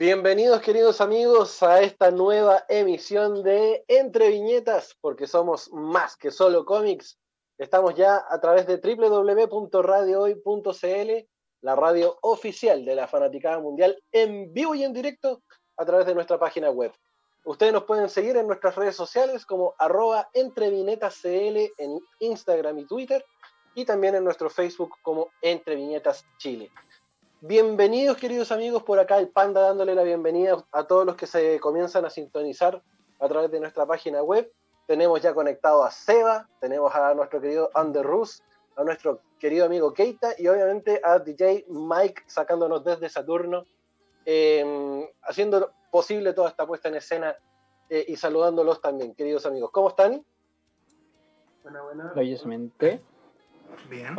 Bienvenidos queridos amigos a esta nueva emisión de Entre Viñetas, porque somos más que solo cómics. Estamos ya a través de www.radiohoy.cl, la radio oficial de la Fanaticada Mundial, en vivo y en directo a través de nuestra página web. Ustedes nos pueden seguir en nuestras redes sociales como arroba entreviñetascl en Instagram y Twitter y también en nuestro Facebook como Entre Viñetas Chile. Bienvenidos queridos amigos, por acá el Panda dándole la bienvenida a todos los que se comienzan a sintonizar a través de nuestra página web. Tenemos ya conectado a Seba, tenemos a nuestro querido Under Rus, a nuestro querido amigo Keita y obviamente a DJ Mike sacándonos desde Saturno, eh, haciendo posible toda esta puesta en escena eh, y saludándolos también, queridos amigos. ¿Cómo están? Buena, buena. Bien.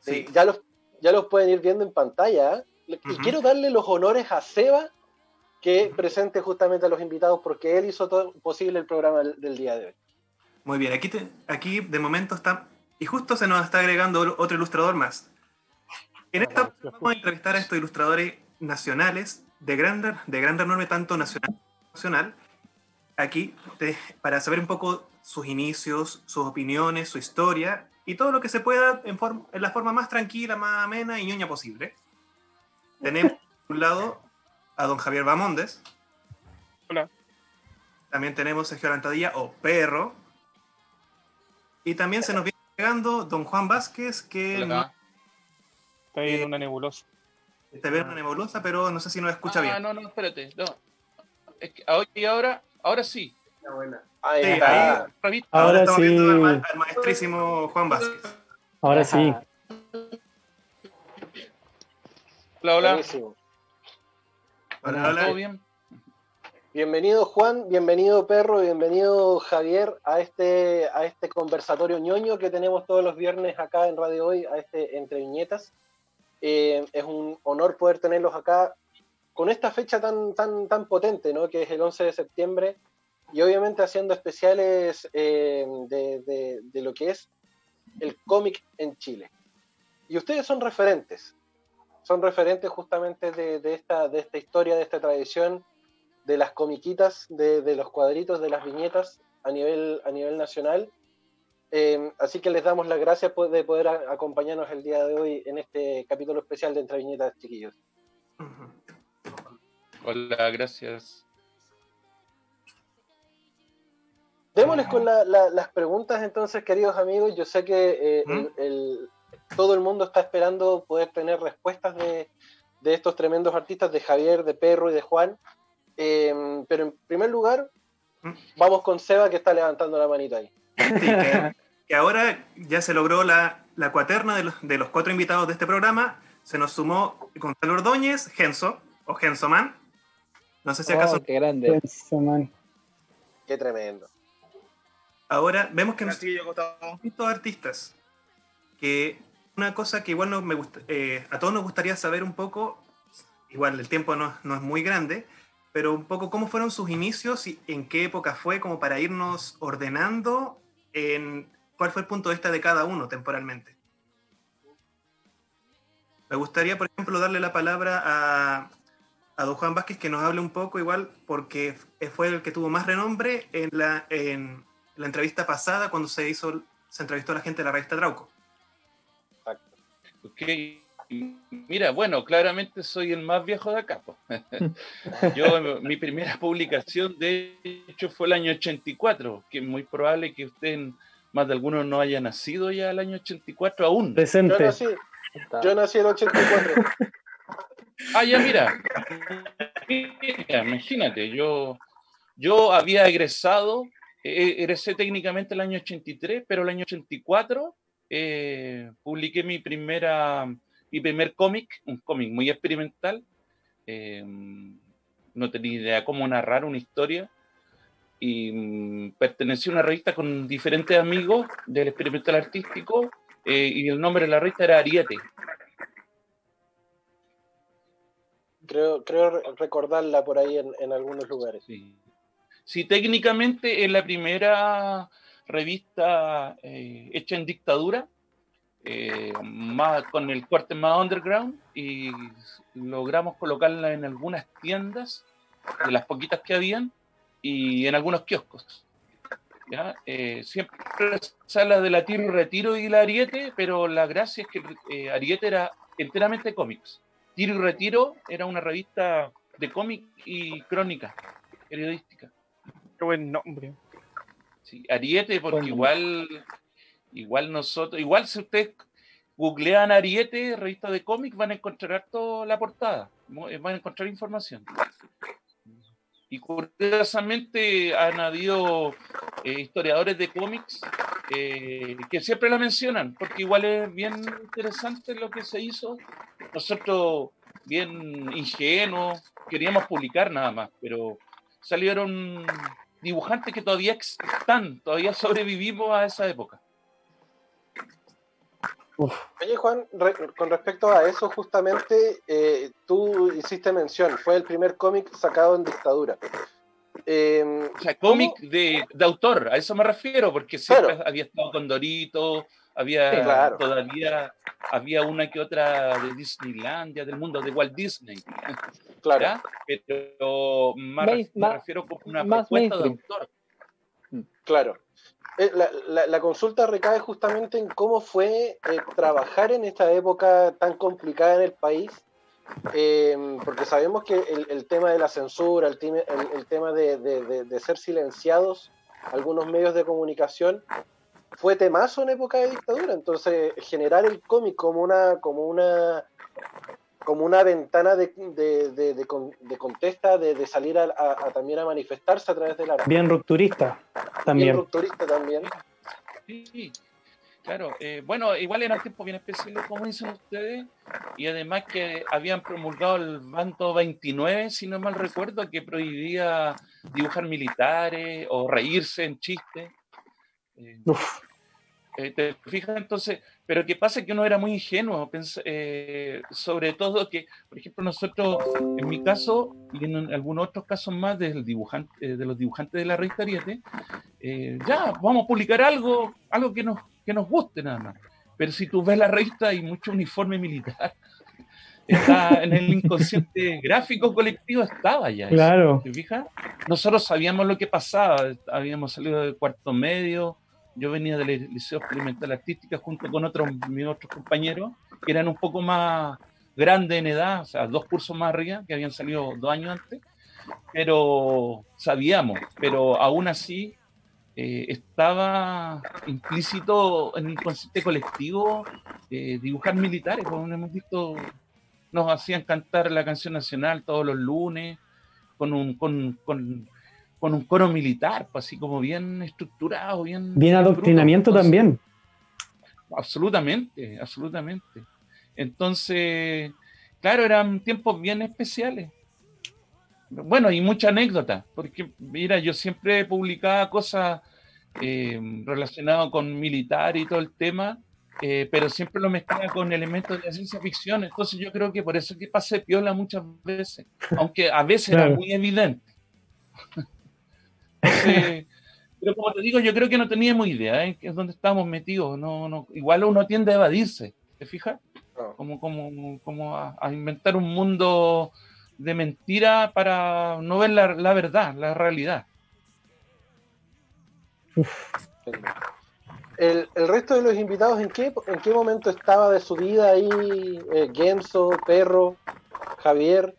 Sí. ya los ya los pueden ir viendo en pantalla. Y quiero darle los honores a Seba, que presente justamente a los invitados, porque él hizo todo posible el programa del, día de hoy. Muy bien, aquí, aquí de momento está, y justo se nos está agregando otro ilustrador más. En esta vamos a entrevistar a estos ilustradores nacionales de gran, de gran renombre, tanto nacional como nacional, aquí para saber un poco sus inicios, sus opiniones, su historia y todo lo que se pueda en, en la forma más tranquila, más amena y ñoña posible. Tenemos por un lado a don Javier Bamondes. Hola. También tenemos a Sergio Lantadilla o Perro. Y también se nos viene llegando don Juan Vázquez, que está ahí en una nebulosa. Está en una nebulosa, pero no sé si nos escucha bien. Ah, no, no, espérate. No. Es que ahora, ahora sí. buena. Ahí Sí, está. ahí- Ahora Ahora estamos sí. viendo al, ma- al maestrísimo Juan Vázquez. Ahora sí. Hola, hola. Buenísimo. Hola, hola. ¿Todo bien? Bienvenido Juan, bienvenido Perro, bienvenido Javier a este, a este conversatorio ñoño que tenemos todos los viernes acá en Radio Hoy, a este Entre Viñetas. Eh, es un honor poder tenerlos acá con esta fecha tan, tan, tan potente, ¿no? que es el 11 de septiembre, y obviamente haciendo especiales eh, de, de- de lo que es el cómic en Chile. Y ustedes son referentes, son referentes justamente de, de esta, de esta historia, de esta tradición, de las comiquitas, de, los cuadritos, de las viñetas a nivel, a nivel nacional. Eh, así que les damos las gracias de poder a- acompañarnos el día de hoy en este capítulo especial de Entre Viñetas, chiquillos. Hola, gracias. Démosles con la- la- las preguntas entonces, queridos amigos. Yo sé que eh, ¿Mm? el- el- todo el mundo está esperando poder tener respuestas de, de estos tremendos artistas, de Javier, de Perro y de Juan. Eh, pero en primer lugar, ¿Mm? vamos con Seba que está levantando la manita ahí. Sí, que, que ahora ya se logró la, la cuaterna de los, de los cuatro invitados de este programa. Se nos sumó Gonzalo Ordóñez, Genso, o Gensoman. No sé si acaso Oh, qué grande. Qué tremendo. Ahora vemos que nos distintos artistas. Que una cosa que igual nos me gusta, eh, a todos nos gustaría saber un poco, igual el tiempo no, no es muy grande, pero un poco cómo fueron sus inicios y en qué época fue, como para irnos ordenando en cuál fue el punto de vista de cada uno temporalmente. Me gustaría, por ejemplo, darle la palabra a, a don Juan Vázquez que nos hable un poco igual, porque fue el que tuvo más renombre en la, en la entrevista pasada cuando se hizo, se entrevistó a la gente de la revista Trauco. Exacto. Ok. Mira, bueno, claramente soy el más viejo de acá. Yo, mi primera publicación, de hecho, fue el año 84, que es muy probable que usted, más de algunos, no haya nacido ya el año 84 aún. Yo Presente. nací, yo nací en el 84. Ah, ya, mira. Mira, imagínate, yo, yo había egresado, eh, egresé técnicamente el año 83, pero el año 84 eh, publiqué mi primera, mi primer cómic, un cómic muy experimental. eh, no tenía idea cómo narrar una historia. Y mm, pertenecí a una revista con diferentes amigos del experimental artístico. eh, y el nombre de la revista era Ariete. Creo, creo re- recordarla por ahí en, en algunos lugares. Sí. Sí, técnicamente es la primera revista eh, hecha en dictadura eh, más, con el corte más underground y logramos colocarla en algunas tiendas, de las poquitas que habían, y en algunos kioscos. ¿ya? Eh, siempre habla de la Tiro Retiro y la Ariete, pero la gracia es que Ariete era enteramente cómics. Tiro y Retiro era una revista de cómic y crónica periodística. Qué buen nombre. Sí, Ariete, porque igual, igual nosotros, igual si ustedes googlean Ariete, revista de cómics, van a encontrar toda la portada, eh, van a encontrar información. Y curiosamente han habido eh, historiadores de cómics eh, que siempre la mencionan, porque igual es bien interesante lo que se hizo. Nosotros, bien ingenuos, queríamos publicar nada más, pero salieron dibujantes que todavía están, todavía sobrevivimos a esa época. Oye Juan, con respecto a eso justamente, eh, tú hiciste mención, fue el primer cómic sacado en dictadura. Em, o sea, cómic de, autor, a eso me refiero, porque siempre había estado con Dorito, había todavía había una que otra de Disneylandia, del mundo de Walt Disney. Claro. Pero más, me refiero como una propuesta de autor. Claro. Eh, la, consulta recae justamente en cómo fue eh, trabajar en esta época tan complicada en el país, em, porque sabemos que el, tema de la censura, el, el, tema de, ser silenciados algunos medios de comunicación, fue temazo en época de dictadura. Entonces, generar el cómic como una, como una como una ventana de, de, contesta, de, salir a, también a manifestarse a través de la... Bien rupturista también. Bien rupturista también. Sí, claro. Eh, bueno, igual era un tiempo bien especial, como dicen ustedes, y además que habían promulgado el bando 29, si no mal recuerdo, que prohibía dibujar militares o reírse en chistes. Eh, eh, ¿Te fijas? Entonces, pero que pasa que uno era muy ingenuo, eh, sobre todo que, por ejemplo, nosotros, en mi caso, y en algunos otros casos más del dibujante, de los dibujantes de la revista Ariete, ya, vamos a publicar algo, algo que nos, que nos guste nada más. Pero si tú ves la revista, hay mucho uniforme militar. Está en el inconsciente gráfico colectivo, estaba ya. Claro. ¿Te fijas? Nosotros sabíamos lo que pasaba, habíamos salido del cuarto medio, yo venía del Liceo Experimental Artística junto con otros, mis otros compañeros que eran un poco más grandes en edad, o sea, dos cursos más arriba, que habían salido dos años antes, pero sabíamos, pero aún así eh, estaba implícito en el concepto colectivo eh, dibujar militares, como hemos visto, nos hacían cantar la canción nacional todos los lunes, con, un, con, con con un coro militar, pues así como bien estructurado, bien... Bien adoctrinamiento también. Absolutamente, absolutamente. Entonces, claro, eran tiempos bien especiales. Bueno, y mucha anécdota, porque mira, yo siempre publicaba cosas eh, relacionadas con militar y todo el tema, eh, pero siempre lo mezclaba con elementos de la ciencia ficción. Entonces yo creo que por eso que pasé piola muchas veces, aunque a veces era muy evidente. pero como te digo, yo creo que no teníamos idea ¿eh? es donde estábamos metidos. No, no, igual uno tiende a evadirse, ¿te fijas? Como, como, como a, inventar un mundo de mentira para no ver la, la verdad, la realidad. El, el, resto de los invitados, ¿en qué, ¿en qué momento estaba de su vida ahí? Eh, Genso, Perro, Javier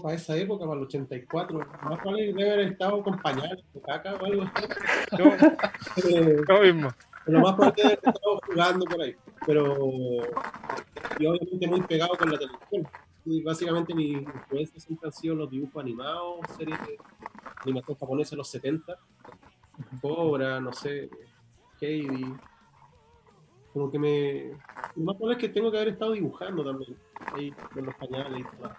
para esa época, para el 84. Más probable debe haber estado con pañales o caca o algo así. Lo mismo. Lo más probable debe haber estado jugando por ahí. Pero yo obviamente muy pegado con la televisión. Básicamente mi influencia siempre han sido los dibujos animados, series de animación japonesa de los 70. Cobra, no sé, Heidi. Como que me. Lo más probable es que tengo que haber estado dibujando también. Ahí con los pañales y todo.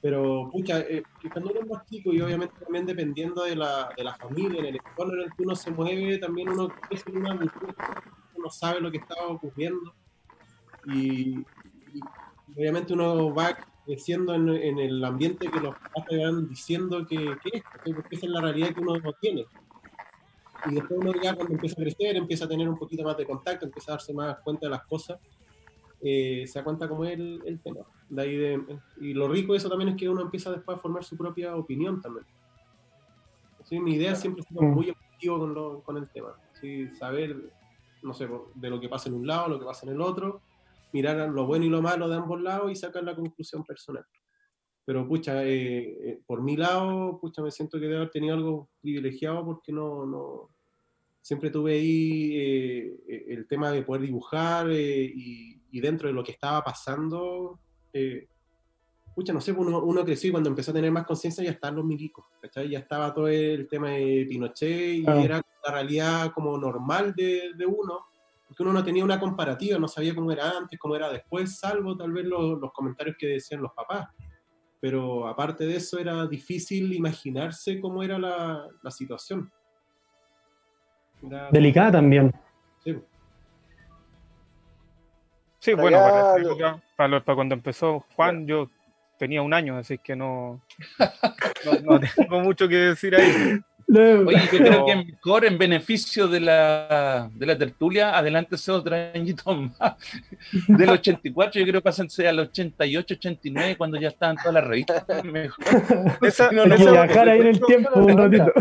Pero, pucha, eh, cuando uno es más chico y obviamente también dependiendo de la, de la familia, en el entorno en el que uno se mueve, también uno una uno sabe lo que está ocurriendo. Y, obviamente uno va creciendo en, el ambiente que los padres van diciendo que, que es, porque esa es la realidad que uno no tiene. Y después uno ya cuando empieza a crecer, empieza a tener un poquito más de contacto, empieza a darse más cuenta de las cosas, eh, se cuenta cómo es el, el tema. De ahí de, y lo rico de eso también es que uno empieza después a formar su propia opinión también. Sí, mi idea siempre es muy objetivo con, lo, con el tema. ¿sí? Saber, no sé, de lo que pasa en un lado, lo que pasa en el otro, mirar lo bueno y lo malo de ambos lados y sacar la conclusión personal. Pero, pucha, eh, eh, por mi lado, pucha, me siento que debo haber tenido algo privilegiado porque no, no siempre tuve ahí eh, el tema de poder dibujar y, y, dentro de lo que estaba pasando, pucha, no sé, uno, uno creció y cuando empezó a tener más conciencia ya estaban los milicos, ¿cachai? Ya estaba todo el tema de Pinochet y Ah. era la realidad como normal de, de uno, porque uno no tenía una comparativa, no sabía cómo era antes, cómo era después, salvo tal vez los, los comentarios que decían los papás. Pero aparte de eso era difícil imaginarse cómo era la, la situación. Era- Delicada también. sí. Sí, bueno, para, época, para, lo- para cuando empezó Juan, yo tenía un año, así que no, no, no tengo mucho que decir ahí. Oye, yo creo que mejor en beneficio de la, de la tertulia, adelántese otro añito más. Del 84, yo creo que pásense al 88, 89, cuando ya estaban todas las revistas. Mejor. Esa- No, no, esa- no, viajar ahí en el tiempo un ratito.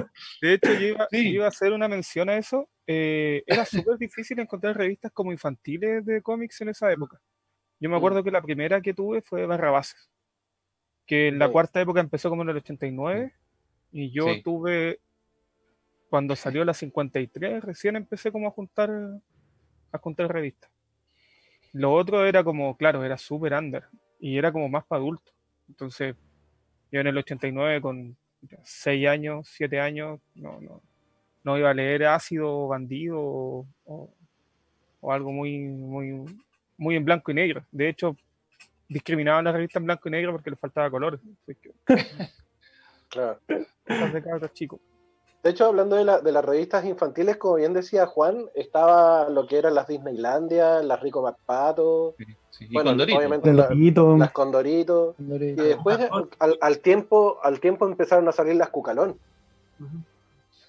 De hecho, yo iba, Sí. iba a hacer una mención a eso. Eh, era súper difícil encontrar revistas como infantiles de cómics en esa época. Yo me acuerdo que la primera que tuve fue Barrabases, que en la cuarta época empezó como en el 89, y yo Sí. tuve, cuando salió la 53, recién empecé como a juntar, a juntar revistas. Lo otro era como, claro, era súper under, y era como más para adultos. Entonces, yo en el 89 con 6 años, 7 años, no, no, no iba a leer ácido o bandido o, o- o algo muy, muy, muy en blanco y negro. De hecho, discriminaban las revistas en blanco y negro porque les faltaba color. Así que, Claro. cosas de cabros chicos. De hecho, hablando de, la- de las revistas infantiles, como bien decía Juan, estaba lo que eran las Disneylandia, las Rico MacPato, Sí, y bueno, Condorito. obviamente la- Condorito. las Condoritos, y después al, al tiempo al tiempo empezaron a salir las Cucalón. Ujú.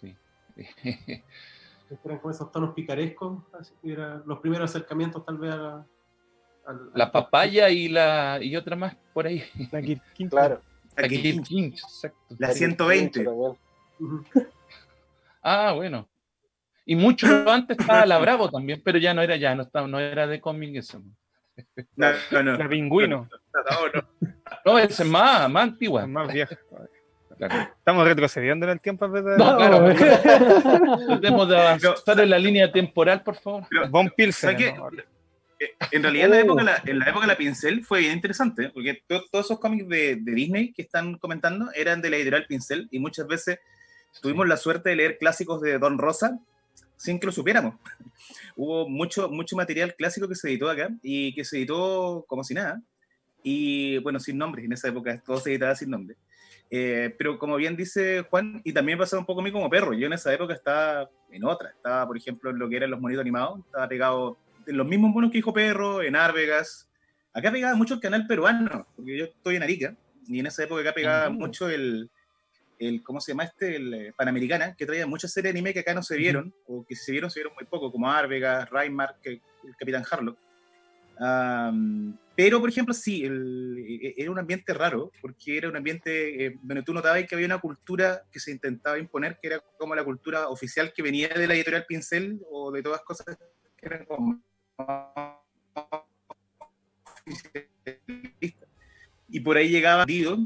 Sí. Eran como esos tonos picarescos, así que eran los primeros acercamientos tal vez a la, al- La papaya y la y otra más por ahí. La. Claro. La exacto. la 120. También. Ah, bueno. Y mucho antes estaba la Bravo también, pero ya no era ya, no estaba, no era de cómic eso. No, no, no. La Pingüino, No, no. No, esa es más, más antigua. la más vieja. Claro. Estamos retrocediendo en el tiempo en vez de. No, claro. Tratemos de avanzar en la línea temporal, por favor. Pero, Von Pilsen. ¿no? Eh, En realidad, en la, época, de la- en la época de la Pincel fue bien interesante, porque to- todos esos cómics de, de Disney que están comentando eran de la editorial Pincel y muchas veces tuvimos la suerte de leer clásicos de Don Rosa sin que lo supiéramos. Hubo mucho, mucho material clásico que se editó acá y que se editó como si nada. Y bueno, sin nombres, en esa época todo se editaba sin nombre. Eh, pero como bien dice Juan, y también pasaba un poco a mí como perro, yo en esa época estaba en otra, estaba por ejemplo en lo que eran los monitos animados, estaba pegado en los mismos monos que dijo Perro, en Árvegas. Acá pegaba mucho el canal peruano, porque yo estoy en Arica, y en esa época acá pegaba mucho el, el, ¿cómo se llama este? El eh, Panamericana, que traía muchas series de anime que acá no se vieron, o que si se vieron, se vieron muy poco, como Árvegas, Reinmark, el Capitán Harlock. Am, pero, por ejemplo, sí, el- e- era un ambiente raro, porque era un ambiente eh, donde tú notabas que había una cultura que se intentaba imponer, que era como la cultura oficial que venía de la editorial Pincel o de todas cosas que eran como. Y por ahí llegaban Dido,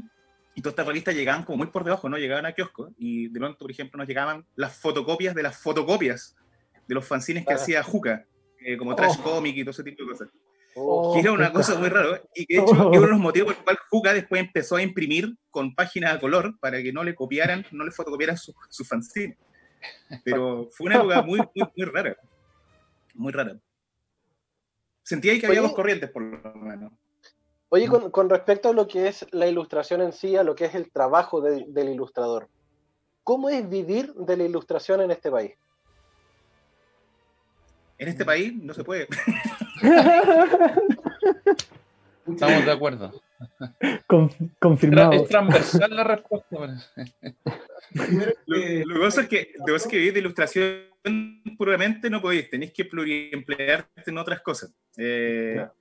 y todas estas revistas llegaban como muy por debajo, ¿no? Llegaban a kiosco, y de pronto, por ejemplo, nos llegaban las fotocopias de las fotocopias de los fanzines que Ah. hacía Juca, eh, como Trash Comic y todo ese tipo de cosas. Oh, Que era una cosa muy rara, y que de hecho es uno de los motivos por el cual Juca después empezó a imprimir con páginas a color para que no le copiaran, no le fotocopiaran su, su fanzine. Pero fue una época muy, muy, muy rara. Muy rara. Sentía ahí que había dos corrientes, por lo menos. Oye, con, con respecto a lo que es la ilustración en sí, a lo que es el trabajo de- del ilustrador, ¿cómo es vivir de la ilustración en este país? En este país no se puede. Estamos de acuerdo. Con- confirmado. Es transversal la respuesta. Lo, que- lo que pasa es que, lo que pasa es que vivir de ilustración puramente no podéis, tenéis que pluriemplearte en otras cosas. Eh, Claro.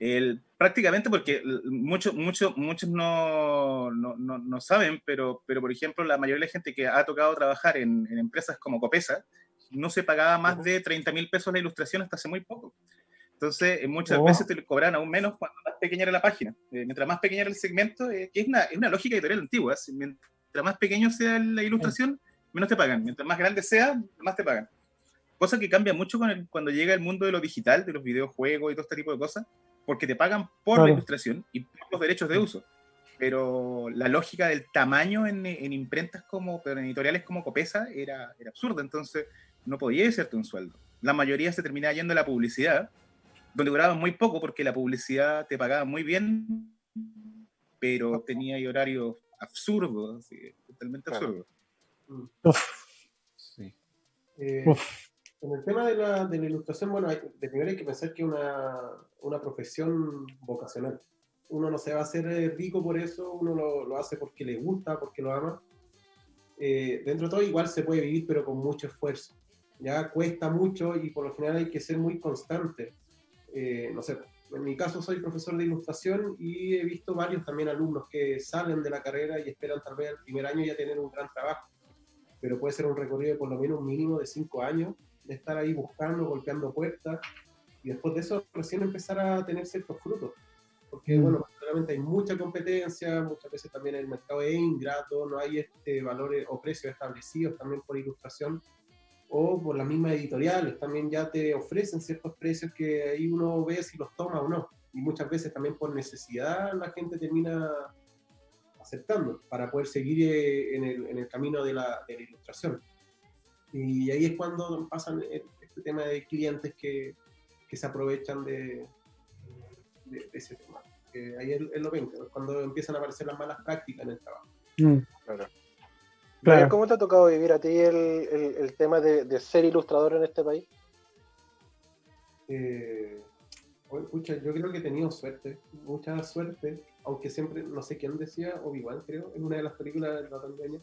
El- prácticamente porque muchos muchos muchos no, no, no, no saben, pero, pero por ejemplo, la mayoría de la gente que ha tocado trabajar en, en empresas como Copesa no se pagaba más de 30 mil pesos la ilustración hasta hace muy poco. Entonces, eh, muchas Oh. veces te lo cobran aún menos cuando más pequeña era la página. Eh, mientras más pequeño era el segmento, eh, que es una, es una lógica editorial antigua. si Mientras más pequeño sea la ilustración, menos te pagan. Mientras más grande sea, más te pagan. Cosa que cambia mucho con el- cuando llega el mundo de lo digital, de los videojuegos y todo este tipo de cosas, porque te pagan por la Claro. ilustración y por los derechos de uso. Pero la lógica del tamaño en, en imprentas como, pero en editoriales como Copesa era, era absurda, entonces no podía hacerte un sueldo. La mayoría se terminaba yendo a la publicidad, donde duraban muy poco porque la publicidad te pagaba muy bien, pero tenía horarios absurdos, así, totalmente Claro. absurdos. Sí. Eh, Uf. En el tema de la, de la ilustración, bueno, hay- de primero hay que pensar que es una, una profesión vocacional. Uno no se va a hacer eh, rico por eso, uno lo, lo hace porque le gusta, porque lo ama. Eh, dentro de todo igual se puede vivir, pero con mucho esfuerzo. Ya cuesta mucho y por lo general hay que ser muy constante. Eh, no sé, en mi caso soy profesor de ilustración y he visto varios también alumnos que salen de la carrera y esperan tal vez al primer año ya tener un gran trabajo pero puede ser un recorrido de por lo menos un mínimo de cinco años, de estar ahí buscando, golpeando puertas, y después de eso recién empezar a tener ciertos frutos. Porque, Mm. bueno, realmente hay mucha competencia, muchas veces también el mercado es ingrato, no hay este valores o precios establecidos también por ilustración, o por las mismas editoriales, también ya te ofrecen ciertos precios que ahí uno ve si los toma o no. Y muchas veces también por necesidad la gente termina aceptando para poder seguir eh, en, el, en el camino de la, de la ilustración. Y ahí es cuando pasan e- este tema de clientes que, que se aprovechan de, de, de ese tema. Que ahí es, es lo ven, es cuando empiezan a aparecer las malas prácticas en el trabajo. Mm, Claro. Claro. ¿Cómo te ha tocado vivir a ti el, el- el tema de, de ser ilustrador en este país? Eh, oye, pucha, yo creo que he tenido suerte, mucha suerte, aunque siempre, no sé quién decía, Obi-Wan creo, en una de las películas de la pandemia,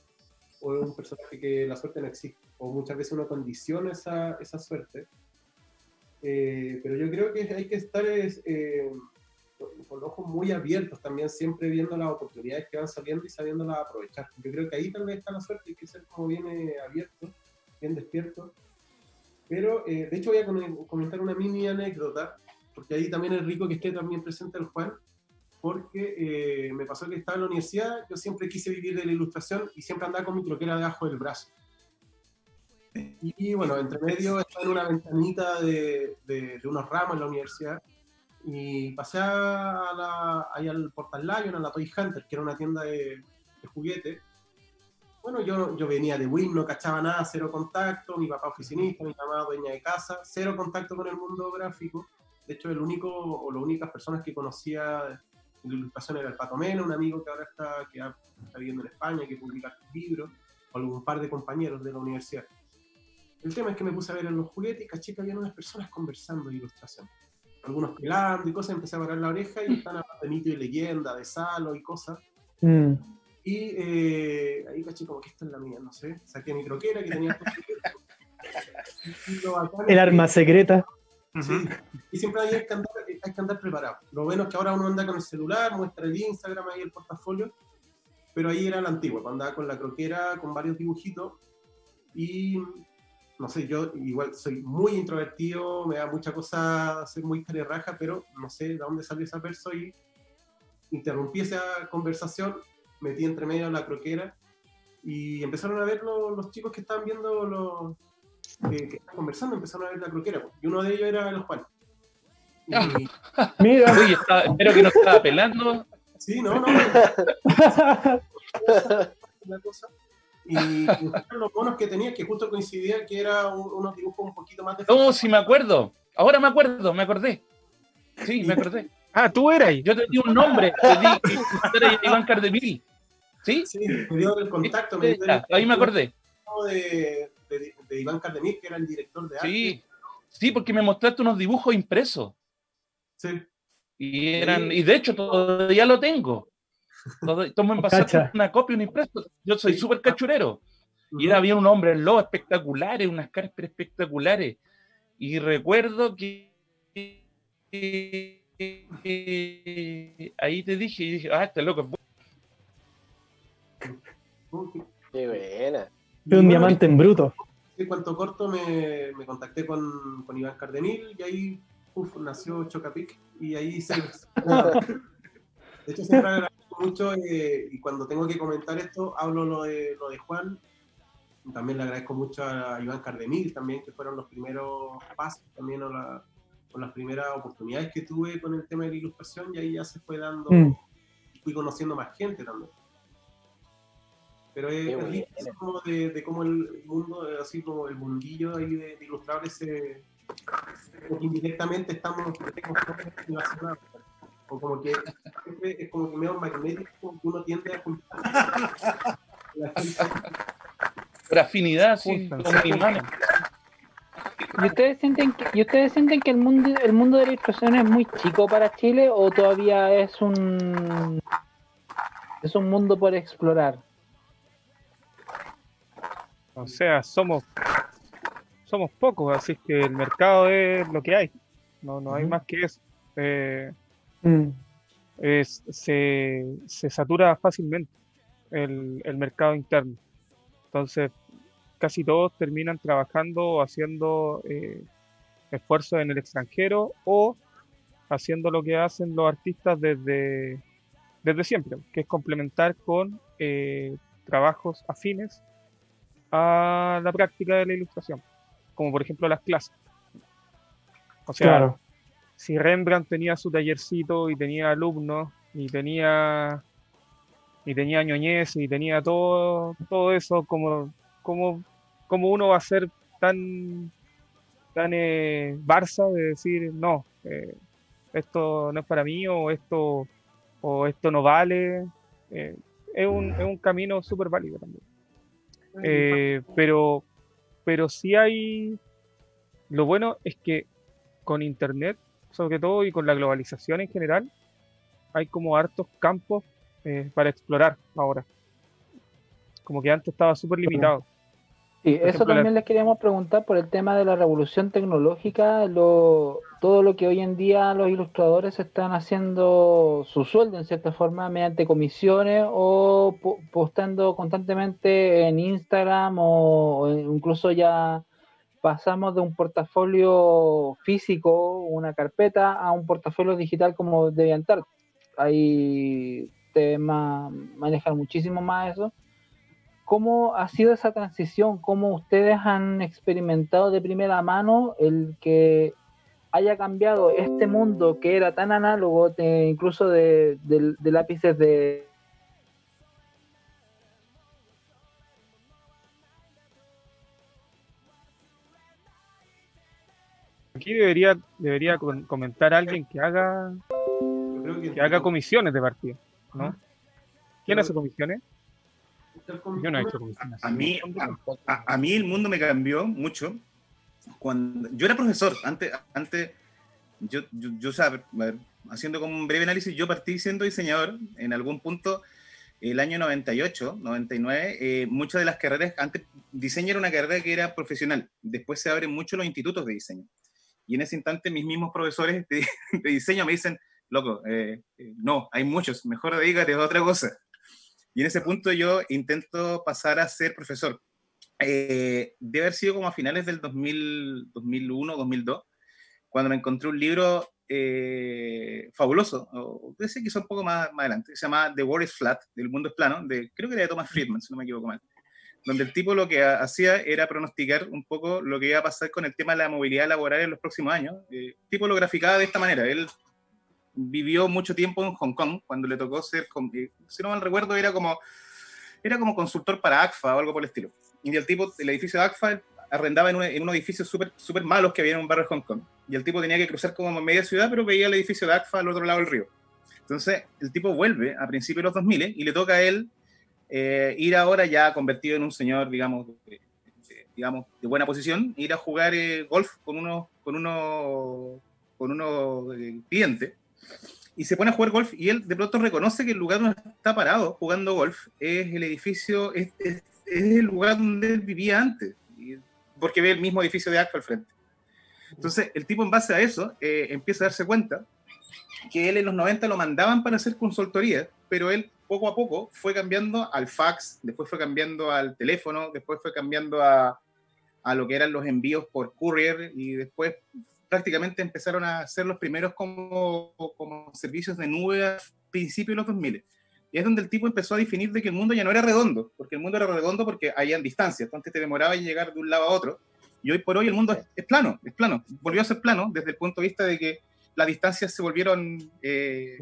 o es un personaje que la suerte no existe, o muchas veces uno condiciona esa, esa suerte. Eh, pero yo creo que hay que estar es, eh, con, los ojos muy abiertos también, siempre viendo las oportunidades que van saliendo y sabiéndolas aprovechar. Yo creo que ahí tal vez está la suerte, hay que ser como bien eh, abierto, bien despierto. Pero, eh, de hecho, voy a com- comentar una mini anécdota, porque ahí también es rico que esté también presente el Juan, porque eh, me pasó que estaba en la universidad, yo siempre quise vivir de la ilustración y siempre andaba con mi croquera debajo del brazo. Y, y, bueno, entre medio estaba en una ventanita de, de- de unos ramos en la universidad y pasé a la, ahí al Portal Lion, a la Toy Hunter, que era una tienda de, de juguetes. Bueno, yo, yo venía de Win, no cachaba nada, cero contacto, mi papá oficinista, mi mamá dueña de casa, cero contacto con el mundo gráfico. De hecho, el único o las únicas personas que conocía de la ilustración era el Pato Mena, un amigo que ahora está, que está viviendo en España, que publica libros, o algún par de compañeros de la universidad. El tema es que me puse a ver en los juguetes y caché que había unas personas conversando de ilustración. Algunos pelando y cosas, empecé a parar la oreja y están hablando de mito y leyenda, de Salo y cosas. mm. Y eh, ahí caché como que esta es la mía, no sé. Saqué mi croquera que tenía El arma secreta. Sí, y siempre hay que, andar, hay que andar preparado. Lo bueno es que ahora uno anda con el celular, muestra el Instagram ahí el portafolio, pero ahí era la antigua, cuando andaba con la croquera, con varios dibujitos, y no sé, yo igual soy muy introvertido, me da mucha cosa ser muy raja, pero no sé de dónde salió esa persona y interrumpí esa conversación, metí entre medio la croquera y empezaron a ver lo- los chicos que estaban viendo los que, que estaban conversando, empezaron a ver la croquera, pues, y uno de ellos era el Juan. Mira. Está- espero que no estaba pelando. sí, no, no, la cosa. Y, y los monos que tenía, que justo coincidía que era un- unos dibujos un poquito más de No, sí me acuerdo. Ahora me acuerdo, me acordé. Sí, me acordé. Ah, tú eras. Yo te di un nombre, te di Iván Cardemil. ¿Sí? Sí, me dio el contacto, me dio el Ahí me acordé. de, de, de Iván Cardemir, que era el director de arte. Sí. Sí, porque me mostraste unos dibujos impresos. Sí. Y, eran, y de hecho todavía lo tengo. Todo, tomo en pasar una copia, un impreso. Yo soy súper cachurero. Y era, había un hombre en lobo espectaculares, unas caras espectaculares. Y recuerdo que, que- que ahí te dije, y dije, ah, este loco es bueno. Qué buena. Es un Bueno, diamante en bruto. En cuanto corto me, me contacté con, con Iván Cardenil y ahí uf, nació Chocapic y ahí se... De hecho, siempre agradezco mucho eh, y cuando tengo que comentar esto, hablo lo de, lo de Juan. También le agradezco mucho a Iván Cardenil también, que fueron los primeros pasos también o, la- o las primeras oportunidades que tuve con el tema de la ilustración y ahí ya se fue dando, Mm. fui conociendo más gente también. Pero es, es buena. lindo eso como de, de cómo el mundo, así como el mundillo ahí de, de ilustradores, se, como que indirectamente estamos, relacionados. O como que siempre es como que medio magnético, que uno tiende a juntar. Por afinidad, sí. ¿Y ustedes sienten que, ¿y ustedes sienten que el mundo, el mundo de la ilustración es muy chico para Chile o todavía es un es un mundo por explorar? O sea, somos somos pocos, así que el mercado es lo que hay. No, no hay más que eso. Eh, Mm. es- se, se satura fácilmente el, el mercado interno. Entonces, casi todos terminan trabajando o haciendo eh, esfuerzos en el extranjero o haciendo lo que hacen los artistas desde, desde siempre, que es complementar con eh, trabajos afines a la práctica de la ilustración, como por ejemplo las clases. O sea, Claro. si Rembrandt tenía su tallercito y tenía alumnos y tenía y tenía ñoñez y tenía todo todo eso como como como uno va a ser tan tan eh, Barça de decir no eh, esto no es para mí o esto o esto no vale eh, es un, es un camino súper válido también eh, pero, pero sí hay. Lo bueno es que con internet, sobre todo, y con la globalización en general, hay como hartos campos eh, para explorar ahora. Como que antes estaba súper limitado. Sí, eso ejemplo, también les queríamos preguntar por el tema de la revolución tecnológica, lo, todo lo que hoy en día los ilustradores están haciendo su sueldo en cierta forma mediante comisiones o po- postando constantemente en Instagram o, incluso ya pasamos de un portafolio físico, una carpeta, a un portafolio digital como DeviantArt. Ahí te ma- manejan muchísimo más eso. ¿Cómo ha sido esa transición? ¿Cómo ustedes han experimentado de primera mano el que haya cambiado este mundo que era tan análogo, de- incluso de, de- de lápices de... Aquí debería, debería comentar alguien que haga, que que haga comisiones de partida. ¿no? ¿Quién hace comisiones? Yo no he hecho comisiones. A mí, a, a- a mí el mundo me cambió mucho. Cuando, yo era profesor, antes, antes yo, yo, yo, ver, haciendo como un breve análisis, yo partí siendo diseñador en algún punto, el año 98, 99, eh, muchas de las carreras, antes diseño era una carrera que era profesional, después se abren mucho los institutos de diseño. Y en ese instante mis mismos profesores de, de diseño me dicen, loco, eh, eh, no, hay muchos, mejor dedícate a otra cosa. Y en ese punto yo intento pasar a ser profesor. Eh, debe haber sido como a finales del 2000, 2001, 2002, cuando me encontré un libro eh, fabuloso, o que sea un poco más, más adelante, se llama The World is Flat, del mundo es plano, de, creo que era de Thomas Friedman, si no me equivoco mal, donde el tipo lo que ha- hacía era pronosticar un poco lo que iba a pasar con el tema de la movilidad laboral en los próximos años. Eh, el tipo lo graficaba de esta manera, él vivió mucho tiempo en Hong Kong, cuando le tocó ser, eh, si no mal recuerdo, era como, era como consultor para ACFA o algo por el estilo. Y el tipo, el edificio de ACFA arrendaba en, un, en unos edificios súper super malos que había en un barrio de Hong Kong. Y el tipo tenía que cruzar como media ciudad, pero veía el edificio de ACFA al otro lado del río. Entonces, el tipo vuelve a principios de los 2000 y le toca a él eh, ir ahora ya convertido en un señor, digamos, de, de- digamos, de buena posición, ir a jugar eh, golf con unos, con unos, con unos eh, clientes. y se pone a jugar golf y él de pronto reconoce que el lugar donde está parado jugando golf es el edificio, es, es- es el lugar donde él vivía antes, porque ve el mismo edificio de ACFA al frente. Entonces, el tipo en base a eso eh, empieza a darse cuenta que él en los 90 lo mandaban para hacer consultoría, pero él poco a poco fue cambiando al fax, después fue cambiando al teléfono, después fue cambiando a, a lo que eran los envíos por courier y después prácticamente empezaron a ser los primeros como, como servicios de nube a principios de los 2000. Y es donde el tipo empezó a definir de que el mundo ya no era redondo, porque el mundo era redondo porque había distancias, entonces te demoraba en llegar de un lado a otro. Y hoy por hoy el mundo es, es plano, es plano. Volvió a ser plano desde el punto de vista de que las distancias se volvieron eh,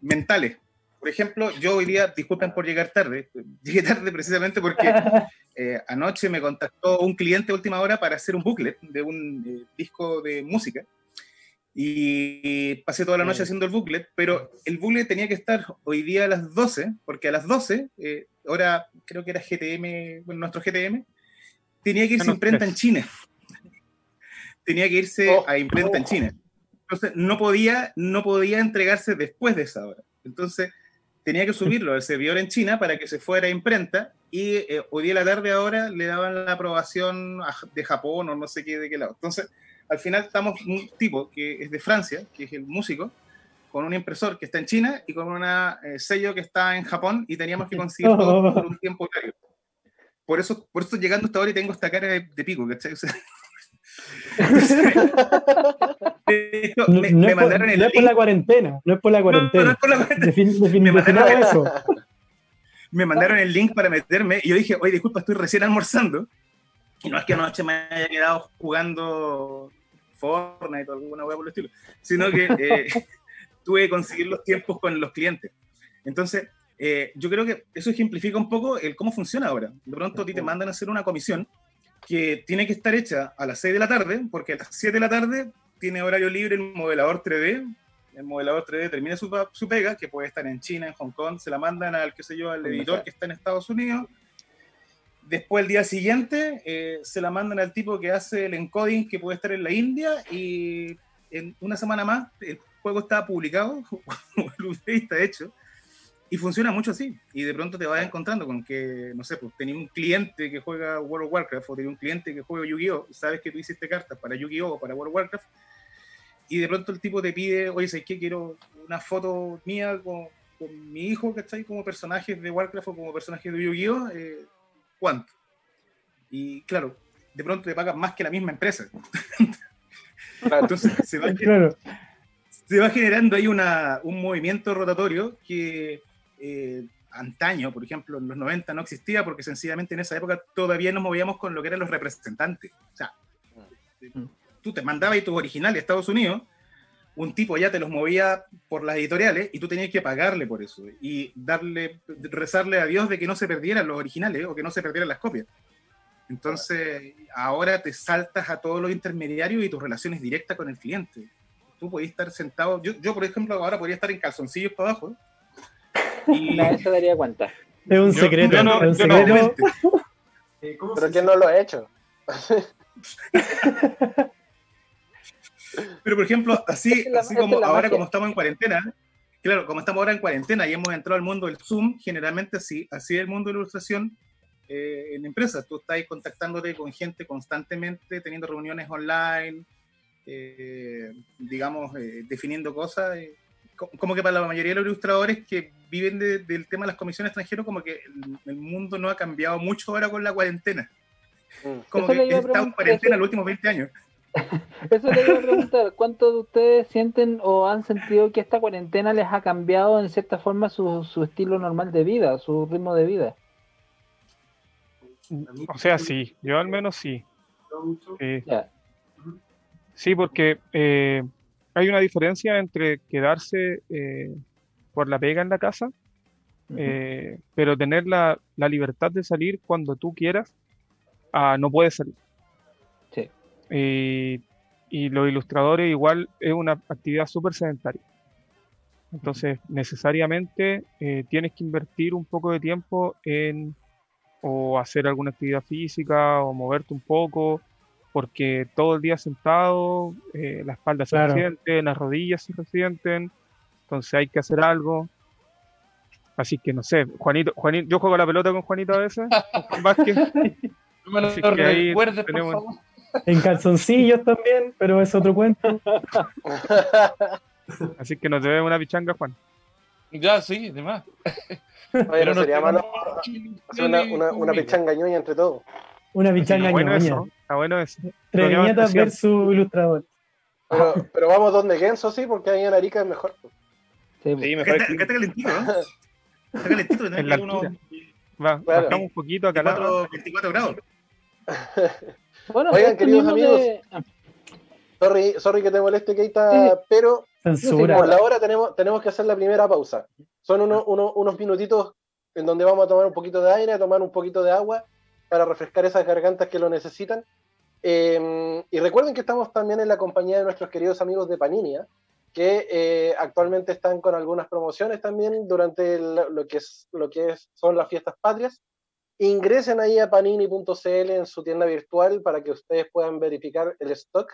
mentales. Por ejemplo, yo hoy día, disculpen por llegar tarde, llegué tarde precisamente porque eh, anoche me contactó un cliente a última hora para hacer un booklet de un eh, disco de música y pasé toda la noche haciendo el booklet, pero el booklet tenía que estar hoy día a las 12, porque a las 12, eh, ahora creo que era GTM, bueno, nuestro GTM, tenía que irse a imprenta en China. tenía que irse Oh, a imprenta en. China. Entonces no podía, no podía entregarse después de esa hora. Entonces tenía que subirlo al servidor en China para que se fuera a imprenta y eh, hoy día a la tarde ahora le daban la aprobación a- de Japón o no sé qué de qué lado. Entonces al final estamos un tipo que es de Francia, que es el músico, con un impresor que está en China y con un sello que está en Japón y teníamos que conseguir todo por un tiempo horario. Por eso, por eso llegando hasta ahora y tengo esta cara de, de pico, ¿cachai? O sea, de hecho, No, me, no me es por, mandaron el no es por la cuarentena, no es por la No, no, no cuarentena. es por la cuarentena. Defin- defin- Me mandaron- eso. me mandaron el link para meterme y yo dije, oye, disculpa, estoy recién almorzando. Y no es que anoche me haya quedado jugando Fortnite o alguna hueá por el estilo, sino que eh, tuve que conseguir los tiempos con los clientes. Entonces, eh, yo creo que eso ejemplifica un poco el cómo funciona ahora. De pronto a ti te mandan a hacer una comisión que tiene que estar hecha a las 6 de la tarde, porque a las 7 de la tarde tiene horario libre el modelador 3D. El modelador 3D termina su, su pega, que puede estar en China, en Hong Kong, se la mandan al, qué sé yo, al editor que está en Estados Unidos. Después, el día siguiente, eh, se la mandan al tipo que hace el encoding, que puede estar en la India, y en una semana más el juego está publicado, el update está hecho, y funciona mucho así. Y de pronto te vas encontrando con que, no sé, pues tenía un cliente que juega World of Warcraft, o tenía un cliente que juega Yu-Gi-Oh! Sabes que tú hiciste cartas para Yu-Gi-Oh! o para World of Warcraft, y de pronto el tipo te pide, oye, ¿sabes qué? Quiero una foto mía con, con mi hijo, ¿cachai? Como personajes de Warcraft o como personajes de Yu-Gi-Oh! eh, ¿Cuánto? Y claro, de pronto te pagan más que la misma empresa. Claro. Entonces se va, Claro. se va generando ahí una, un movimiento rotatorio que eh, antaño, por ejemplo, en los 90 no existía porque sencillamente en esa época todavía nos movíamos con lo que eran los representantes. O sea, tú te mandabas ahí tus originales a Estados Unidos, un tipo ya te los movía por las editoriales y tú tenías que pagarle por eso y darle, rezarle a Dios de que no se perdieran los originales o que no se perdieran las copias. Entonces, ahora te saltas a todos los intermediarios y tus relaciones directas con el cliente. Tú podías estar sentado, yo, yo por ejemplo ahora podría estar en calzoncillos para abajo. Y, Nadie se daría cuenta. Es un Yo- secreto. yo no- es un no. Eh, ¿cómo Pero se ¿quién no lo ha hecho? Pero por ejemplo, así, la- así como ahora magia. como estamos en cuarentena, claro, como estamos ahora en cuarentena y hemos entrado al mundo del Zoom, generalmente así, así es el mundo de la ilustración eh, en empresas. Tú estás contactándote con gente constantemente, teniendo reuniones online, eh, digamos, eh, definiendo cosas. eh, co- como que para la mayoría de los ilustradores que viven de- del tema de las comisiones extranjeras, como que el, el mundo no ha cambiado mucho ahora con la cuarentena. Mm. Como Eso que estado en cuarentena los últimos 20 años. Eso le iba a preguntar, ¿cuántos de ustedes sienten o han sentido que esta cuarentena les ha cambiado en cierta forma su, su estilo normal de vida, su ritmo de vida? O sea, sí, yo al menos sí. Eh, sí, porque eh, hay una diferencia entre quedarse eh, por la pega en la casa, eh, pero tener la, la libertad de salir cuando tú quieras, a no puedes salir. Sí. Y, y los ilustradores igual es una actividad súper sedentaria. Entonces, necesariamente eh, tienes que invertir un poco de tiempo en o hacer alguna actividad física o moverte un poco, porque todo el día sentado, eh, la espalda se Claro. resiente, las rodillas se resienten, Entonces hay que hacer algo. Así que no sé, Juanito, Juanito, yo juego a la pelota con Juanito a veces, con Juan Vázquez. No me lo recuerdes, por favor. En calzoncillos también, pero es otro cuento. Así que nos debemos una pichanga, Juan. Ya, sí, demás. Oye, Pero no sería malo hacer una, una, pichanga ñoña entre todos. Una pichanga bueno ñoña. eso, está bueno eso. Versus ilustrador. Pero, pero vamos donde Genso, sí, porque ahí en Arica es mejor. Sí, Sí, pues. mejor acá, está calentito, ¿no? Está calentito, En la unos Va, Claro. Bajamos un poquito acá. 24, 24 grados. Bueno, Oigan, esto queridos amigos, de- Sorry, sorry que te moleste, Keita, pero Censura. la hora tenemos, tenemos que hacer la primera pausa. Son unos, unos, unos minutitos en donde vamos a tomar un poquito de aire, a tomar un poquito de agua para refrescar esas gargantas que lo necesitan. Eh, y recuerden que estamos también en la compañía de nuestros queridos amigos de Panini, ¿eh? que eh, actualmente están con algunas promociones también durante el- lo que, es, lo que es- son las fiestas patrias. Ingresen ahí a panini.cl en su tienda virtual para que ustedes puedan verificar el stock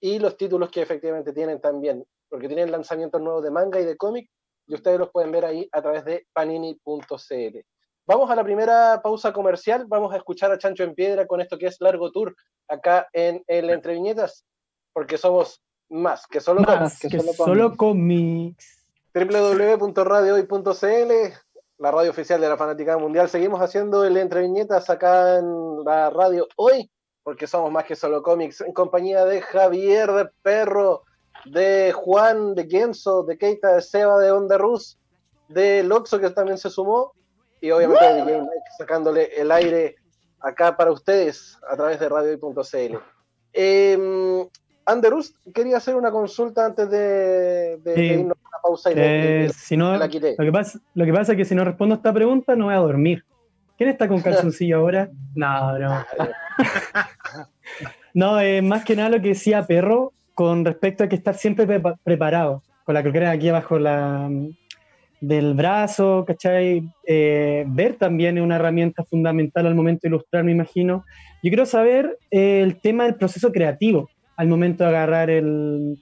y los títulos que efectivamente tienen también, porque tienen lanzamientos nuevos de manga y de cómic y ustedes los pueden ver ahí a través de panini.cl. Vamos a la primera pausa comercial, vamos a escuchar a Chancho en Piedra con esto que es Largo Tour acá en el Entre Viñetas, porque somos más que solo Más que que solo solo cómics. www.radiohoy.cl, la radio oficial de la Fanaticada Mundial. Seguimos haciendo el Entre Viñetas acá en la radio hoy, porque somos más que solo cómics, en compañía de Javier de Perro, de Juan de Genso, de Keita de Seba de Onda Rus, de Loxo que también se sumó, y obviamente sacándole el aire acá para ustedes a través de radiohoy.cl. Eh, Anderus, quería hacer una consulta antes de, de- de Sí. irnos a una pausa y Eh, de- si no, la quité. lo que, pasa, lo que pasa es que si no respondo a esta pregunta, no voy a dormir. ¿Quién está con calzoncillo ahora? No, no. No, eh, más que nada lo que decía Perro con respecto a que estar siempre prepa- preparado, con la croquera aquí abajo la, del brazo, ¿cachai? Eh, ver también es una herramienta fundamental al momento de ilustrar, me imagino. Yo quiero saber eh, el tema del proceso creativo al momento de agarrar el,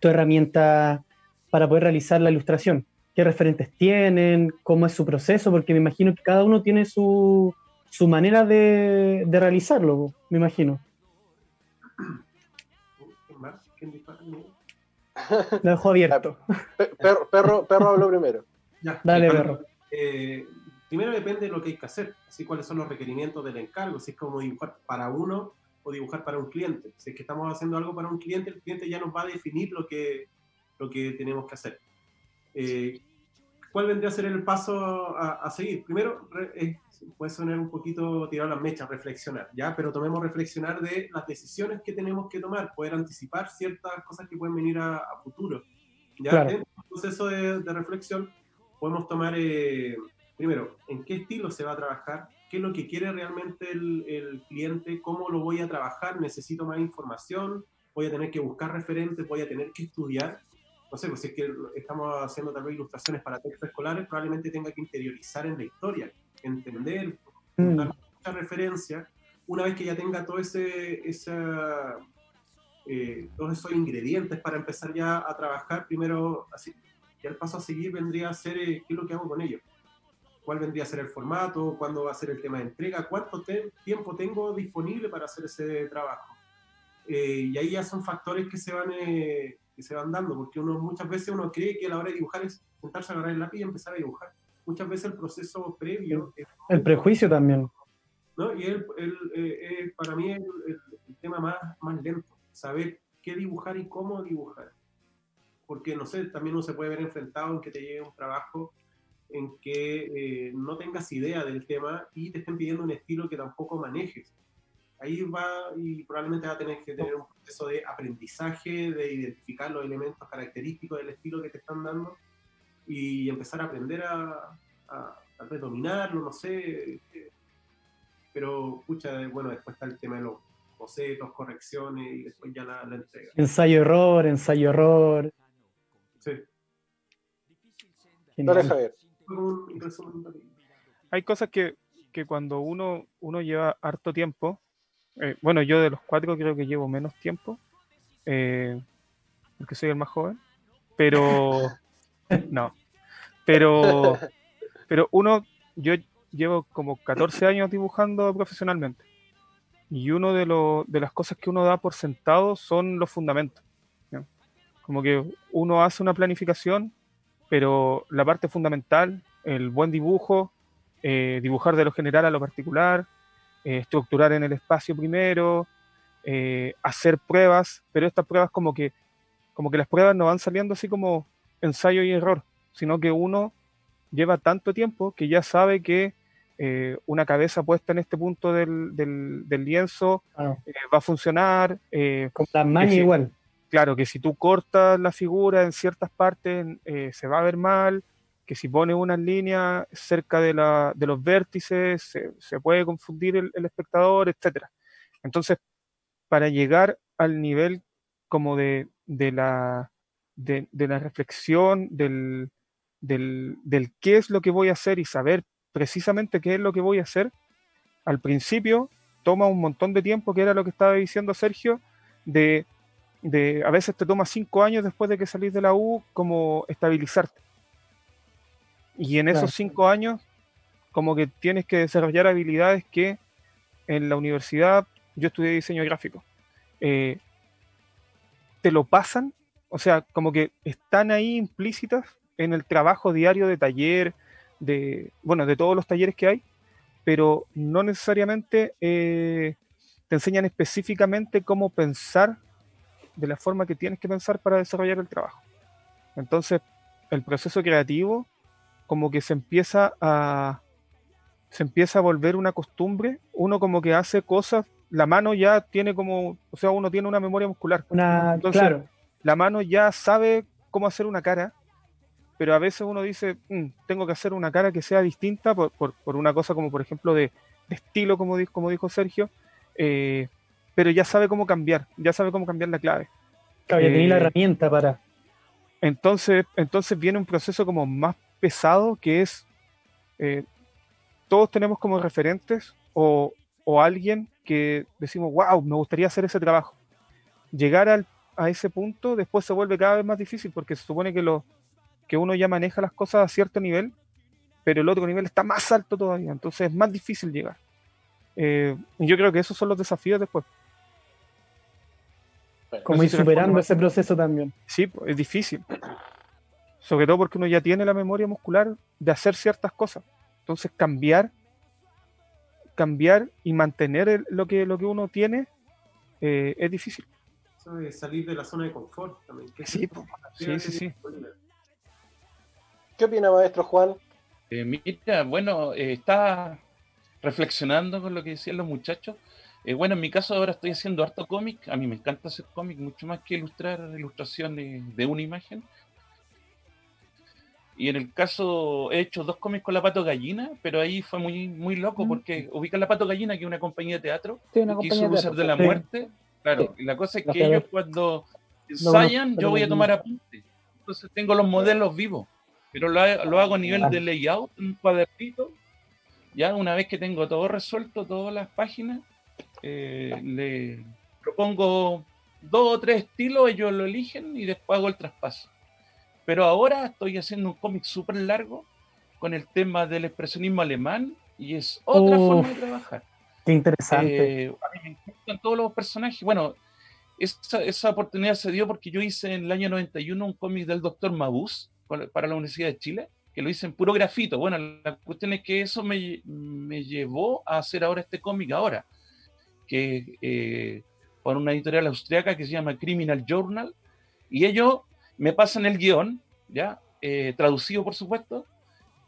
tu herramienta para poder realizar la ilustración. ¿Qué referentes tienen? ¿Cómo es su proceso? Porque me imagino que cada uno tiene su, su manera de, de realizarlo, me imagino. Lo dejo abierto. Pe- Perro, perro, perro habló primero. Ya. Dale, perro. eh, primero depende de lo que hay que hacer, así cuáles son los requerimientos del encargo, si es como dibujar para uno o dibujar para un cliente. Si es que estamos haciendo algo para un cliente, el cliente ya nos va a definir lo que, lo que tenemos que hacer. Eh, ¿Cuál vendría a ser el paso a, a seguir? Primero, re- eh, puede sonar un poquito tirar las mechas, reflexionar, ¿ya? Pero tomemos reflexionar de las decisiones que tenemos que tomar, poder anticipar ciertas cosas que pueden venir a, a futuro. ¿ya? Claro. Dentro del proceso de, de reflexión, podemos tomar, eh, primero, en qué estilo se va a trabajar, qué es lo que quiere realmente el, el cliente, cómo lo voy a trabajar, necesito más información, voy a tener que buscar referentes, voy a tener que estudiar. No sé, pues si es que estamos haciendo tal vez ilustraciones para textos escolares, probablemente tenga que interiorizar en la historia, entender, Mm. dar mucha referencia. Una vez que ya tenga todo ese, esa, eh, todos esos ingredientes para empezar ya a trabajar, primero, así, ya el paso a seguir vendría a ser eh, qué es lo que hago con ellos. ¿Cuál vendría a ser el formato? ¿Cuándo va a ser el tema de entrega? ¿Cuánto te- tiempo tengo disponible para hacer ese trabajo? Eh, y ahí ya son factores que se van eh, que se van dando, porque uno muchas veces uno cree que a la hora de dibujar es sentarse a agarrar el lápiz y empezar a dibujar. Muchas veces el proceso previo es El prejuicio también. ¿no? Y el, el, eh, para mí es el- el tema más, más lento, saber qué dibujar y cómo dibujar. Porque, no sé, también uno se puede ver enfrentado en que te llegue un trabajo en que eh, no tengas idea del tema y te estén pidiendo un estilo que tampoco manejes. Ahí va y probablemente va a tener que tener un proceso de aprendizaje, de identificar los elementos característicos del estilo que te están dando y empezar a aprender a, a tal vez dominarlo, no sé, eh, pero, pucha, bueno, después está el tema de los bocetos, correcciones y después ya la, la entrega. Ensayo-error, ensayo-error. Sí, Dale. Javier. Un resumen. Hay cosas que, que cuando uno, uno lleva harto tiempo, eh, bueno, yo de los cuatro creo que llevo menos tiempo, eh, porque soy el más joven, pero No. Pero, pero uno, yo llevo como 14 años dibujando profesionalmente. Y uno de, lo- de las cosas que uno da por sentado son los fundamentos. ¿ya? Como que uno hace una planificación, pero la parte fundamental, el buen dibujo, eh, dibujar de lo general a lo particular, eh, estructurar en el espacio primero, eh, hacer pruebas, pero estas pruebas como que, como que las pruebas no van saliendo así como ensayo y error, sino que uno lleva tanto tiempo que ya sabe que eh, una cabeza puesta en este punto del, del- del lienzo eh, va a funcionar, Como las sí. igual. Claro, que si tú cortas la figura en ciertas partes eh, se va a ver mal, que si pones unas líneas cerca de, la, de los vértices se, se puede confundir el, espectador, etc. Entonces, para llegar al nivel como de, de la, de, la reflexión, del, del qué es lo que voy a hacer y saber precisamente qué es lo que voy a hacer, al principio toma un montón de tiempo, que era lo que estaba diciendo Sergio, de, de a veces te toma cinco años después de que salís de la U como estabilizarte. Y en esos cinco años, como que tienes que desarrollar habilidades que en la universidad, yo estudié diseño gráfico, eh, te lo pasan, o sea, como que están ahí implícitas en el trabajo diario de taller, de, bueno, de todos los talleres que hay, pero no necesariamente eh, te enseñan específicamente cómo pensar de la forma que tienes que pensar para desarrollar el trabajo. Entonces, el proceso creativo como que se empieza a se empieza a volver una costumbre, uno como que hace cosas, la mano ya tiene como, o sea, uno tiene una memoria muscular. Una, Entonces, claro. la mano ya sabe cómo hacer una cara, pero a veces uno dice, "Mm, tengo que hacer una cara que sea distinta por, por- por una cosa como, por ejemplo, de, de estilo, como, di- como dijo Sergio, eh, pero ya sabe cómo cambiar, ya sabe cómo cambiar la clave. Claro, ya tenía la eh, herramienta para. Entonces, entonces viene un proceso como más pesado que es, eh, todos tenemos como referentes o, o alguien que decimos, wow, me gustaría hacer ese trabajo. Llegar al- a ese punto después se vuelve cada vez más difícil porque se supone que, lo, que uno ya maneja las cosas a cierto nivel, pero el otro nivel está más alto todavía, entonces es más difícil llegar. Eh, y yo creo que esos son los desafíos después. Como ir superando ese proceso también. Sí, pues, es difícil. Sobre todo porque uno ya tiene la memoria muscular de hacer ciertas cosas. Entonces cambiar, cambiar y mantener el- lo, que, lo que uno tiene eh, es difícil. Eso de salir de la zona de confort también. Sí. Sí, sí, sí. ¿Qué opina, maestro Juan? Eh, mira, bueno, eh, estaba reflexionando con lo que decían los muchachos. Eh, bueno, en mi caso ahora estoy haciendo harto cómic. A mí me encanta hacer cómic, mucho más que ilustrar ilustraciones de una imagen. Y en el caso he hecho dos cómics con la Pato Gallina, pero ahí fue muy, muy loco Mm. porque ubican la Pato Gallina, que es una compañía de teatro, Sí, una que hizo de de la. Sí. Muerte. Claro, y la cosa es que que ellos cuando No, ensayan, pero yo voy a no- tomar apuntes. Entonces tengo los modelos vivos, pero lo, ha- lo hago a nivel Ah. de layout, un cuadernito. Ya una vez que tengo todo resuelto, todas las páginas, eh, le propongo dos o tres estilos, ellos lo eligen y después hago el traspaso. Pero ahora estoy haciendo un cómic súper largo con el tema del expresionismo alemán y es otra Uf. forma de trabajar. Qué interesante. Eh, a mí me encantan todos los personajes. Bueno, esa, esa oportunidad se dio porque yo hice en el año 91 un cómic del doctor Mabús para la Universidad de Chile, que lo hice en puro grafito. Bueno, la cuestión es que eso me, me llevó a hacer ahora este cómic ahora, que eh, por una editorial austriaca que se llama Criminal Journal, y ellos me pasan el guion, ¿ya? Eh, traducido por supuesto,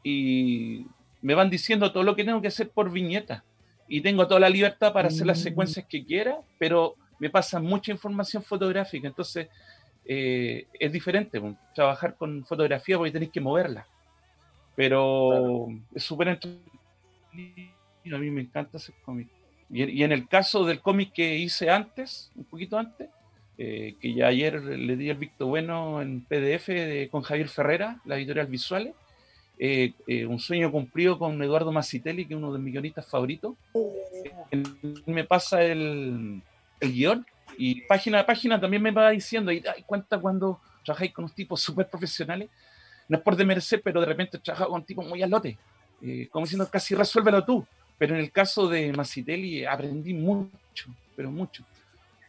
y me van diciendo todo lo que tengo que hacer por viñeta y tengo toda la libertad para hacer las Mm. secuencias que quiera, pero me pasan mucha información fotográfica, entonces eh, es diferente pues, trabajar con fotografía porque tenéis que moverla, pero es súper entretenido, a mí me encanta hacer cómic. Y, y en el caso del cómic que hice antes, un poquito antes, eh, que ya ayer le di el visto bueno en PDF de- con Javier Ferrera, la editorial Visuales, eh, eh, un sueño cumplido con Eduardo Massitelli, que es uno de mis guionistas favoritos. Él me pasa el, el guion y página a página también me va diciendo, y ay, cuenta cuando trabajáis con unos tipos súper profesionales. no es por demerecer, pero de repente he trabajado con tipos muy alote, eh, como diciendo casi resuélvelo tú. Pero en el caso de Massitelli aprendí mucho, pero mucho,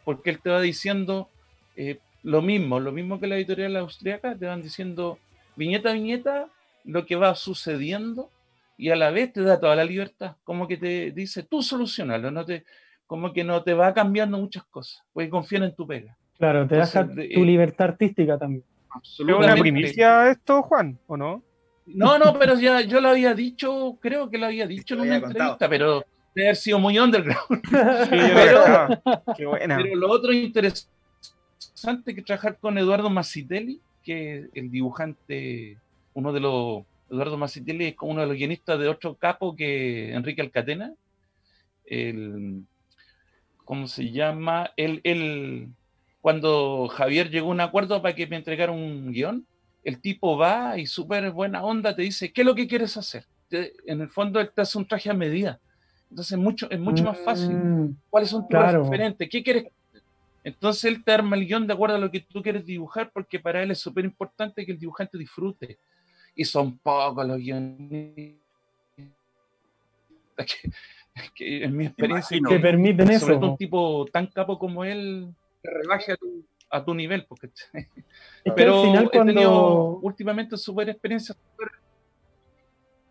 porque él te va diciendo eh, lo mismo, lo mismo que la editorial austríaca, te van diciendo viñeta a viñeta lo que va sucediendo y a la vez te da toda la libertad, como que te dice tú solucionalo, no te, como que no te va cambiando muchas cosas, porque confían en tu pega. Claro, te deja Entonces, tu eh, libertad artística también. ¿Es una primicia esto, Juan, o no? No, no, pero ya yo lo había dicho, creo que lo había dicho en una contado. entrevista, pero debe haber sido muy underground. Sí. Qué buena. Pero lo otro interesante que trabajar con Eduardo Massitelli, que es el dibujante, uno de los, Eduardo Massitelli es como uno de los guionistas de otro capo que Enrique Alcatena, el, ¿cómo se llama? El, el, cuando Javier llegó a un acuerdo para que me entregara un guion, el tipo va y súper buena onda te dice, ¿qué es lo que quieres hacer? Te- en el fondo él te hace un traje a medida. Entonces es mucho, es mucho más fácil. Mm, ¿Cuáles son tus Claro. referentes? ¿Qué quieres? Entonces él te arma el guion de acuerdo a lo que tú quieres dibujar, porque para él es súper importante que el dibujante disfrute. Y son pocos los guionistas que, que en mi experiencia, imagino. que permiten sobre eso. todo un po. tipo tan capo como él, te rebaje a tu, a tu nivel. Porque, pero al final he tenido cuando... últimamente súper experiencias.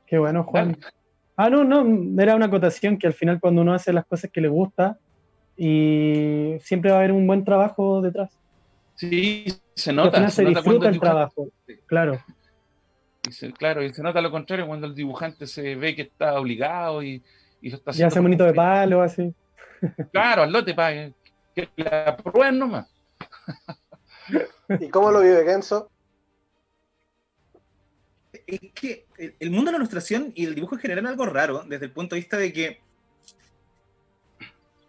Qué bueno, Juan. Ah, no, no, era una acotación que al final cuando uno hace las cosas que le gusta y siempre va a haber un buen trabajo detrás. Sí, se Y al nota. final se se nota cuando disfruta el trabajo, claro. Y se- claro, y se nota lo contrario cuando el dibujante se ve que está obligado y, y lo está Ya hace como bonito de palo, así. Claro, al lote para que la prueben nomás. ¿Y cómo lo vive Kenzo? es que el- mundo de la ilustración y el dibujo en general es algo raro, desde el punto de vista de que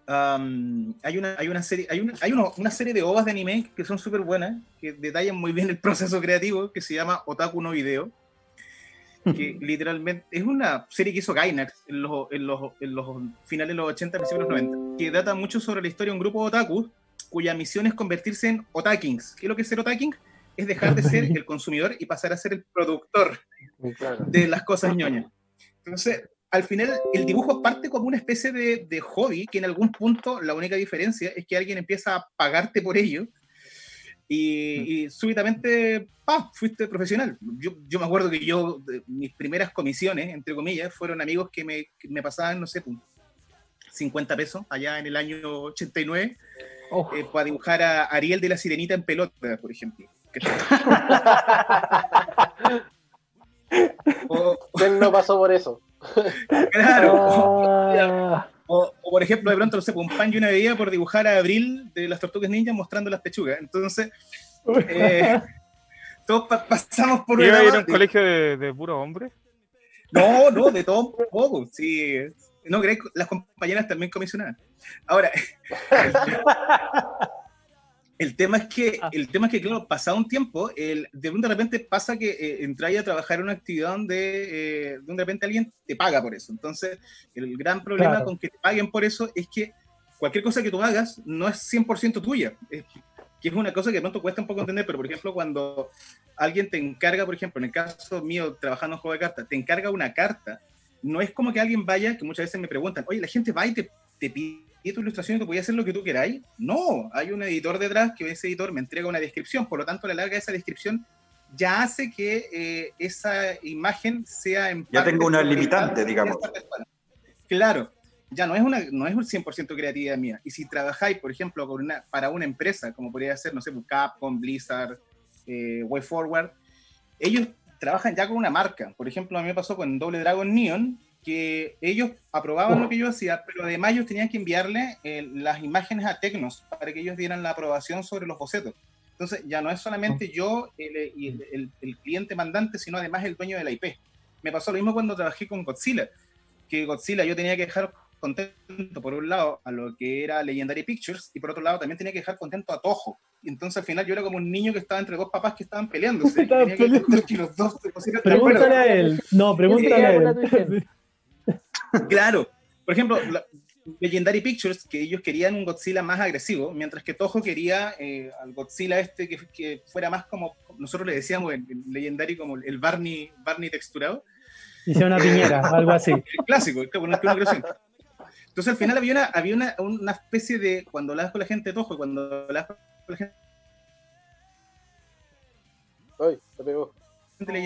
am, hay, una, hay una serie, hay, una, hay uno- una serie de ovas de anime que son súper buenas, que detallan muy bien el proceso creativo, que se llama Otaku no Video, que literalmente es una serie que hizo Gainax en los, en los, en los finales de los 80, principios de los 90, que data mucho sobre la historia de un grupo de otakus cuya misión es convertirse en otakings. ¿Qué es lo que es ser otaking? Es dejar de ser el consumidor y pasar a ser el productor Claro. de las cosas ñoñas. Entonces, al final, el dibujo parte como una especie de, de hobby, que en algún punto la única diferencia es que alguien empieza a pagarte por ello y, y súbitamente, ¡pa!, fuiste profesional. Yo, yo me acuerdo que yo, mis primeras comisiones, entre comillas, fueron amigos que me, que me pasaban, no sé, pues, 50 pesos allá en el año 89 Oh, eh, para dibujar a Ariel de la Sirenita en pelota, por ejemplo. O- ¿Quién no pasó por eso? claro. ah, O, o, por ejemplo, de pronto, no sé, pues, un pan y una bebida por dibujar a Abril de las Tortugas Ninja mostrando las pechugas. Entonces, eh, todos pa- pasamos por ¿Iba a ir a un colegio de, de puro hombre? No, no, de todo un poco. Sí. No crees, las compañeras también comisionadas. Ahora, el tema es que, el tema es que, claro, pasado un tiempo, el, de de repente pasa que eh, entráis a trabajar en una actividad donde eh, de repente alguien te paga por eso. Entonces, el gran problema Claro. con que te paguen por eso es que cualquier cosa que tú hagas no es 100% tuya. Es, que es una cosa que de pronto cuesta un poco entender, pero por ejemplo, cuando alguien te encarga, por ejemplo, en el caso mío, trabajando en juego de cartas, te encarga una carta, no es como que alguien vaya, que muchas veces me preguntan, oye, la gente va y te, te pide tu ilustración y puedes hacer lo que tú queráis. No, hay un editor detrás que ese editor me entrega una descripción, por lo tanto, a la larga esa descripción ya hace que eh, esa imagen sea en Ya parte tengo una limitante, digamos. Claro, ya no es una no es un 100% creatividad mía. Y si trabajáis, por ejemplo, con una, para una empresa, como podría ser, no sé, pues, Capcom, Blizzard, eh, WayForward, ellos trabajan ya con una marca. Por ejemplo, a mí me pasó con Doble Dragon Neon, que ellos aprobaban lo que yo hacía, pero además ellos tenían que enviarle eh, las imágenes a Tecnos para que ellos dieran la aprobación sobre los bocetos. Entonces, ya no es solamente yo el, el- el cliente mandante, sino además el dueño de la IP. Me pasó lo mismo cuando trabajé con Godzilla, que Godzilla yo tenía que dejar contento, por un lado, a lo que era Legendary Pictures, y por otro lado también tenía que dejar contento a Toho. Y entonces al final yo era como un niño que estaba entre dos papás que estaban peleándose. Estaban tenía que entender que los dos se pusieran de acuerdo. Pregúntale a él. No, pregúntale a él. Claro. Por ejemplo, la- Legendary Pictures, que ellos querían un Godzilla más agresivo, mientras que Toho quería eh, al Godzilla este que, que fuera más como, nosotros le decíamos en, en Legendary como el Barney, Barney texturado. Hice una piñera, algo así. El clásico, el. Entonces al final había una, había una, una especie de, cuando hablas con la gente de Toho, cuando hablas con la gente Ay, se pegó.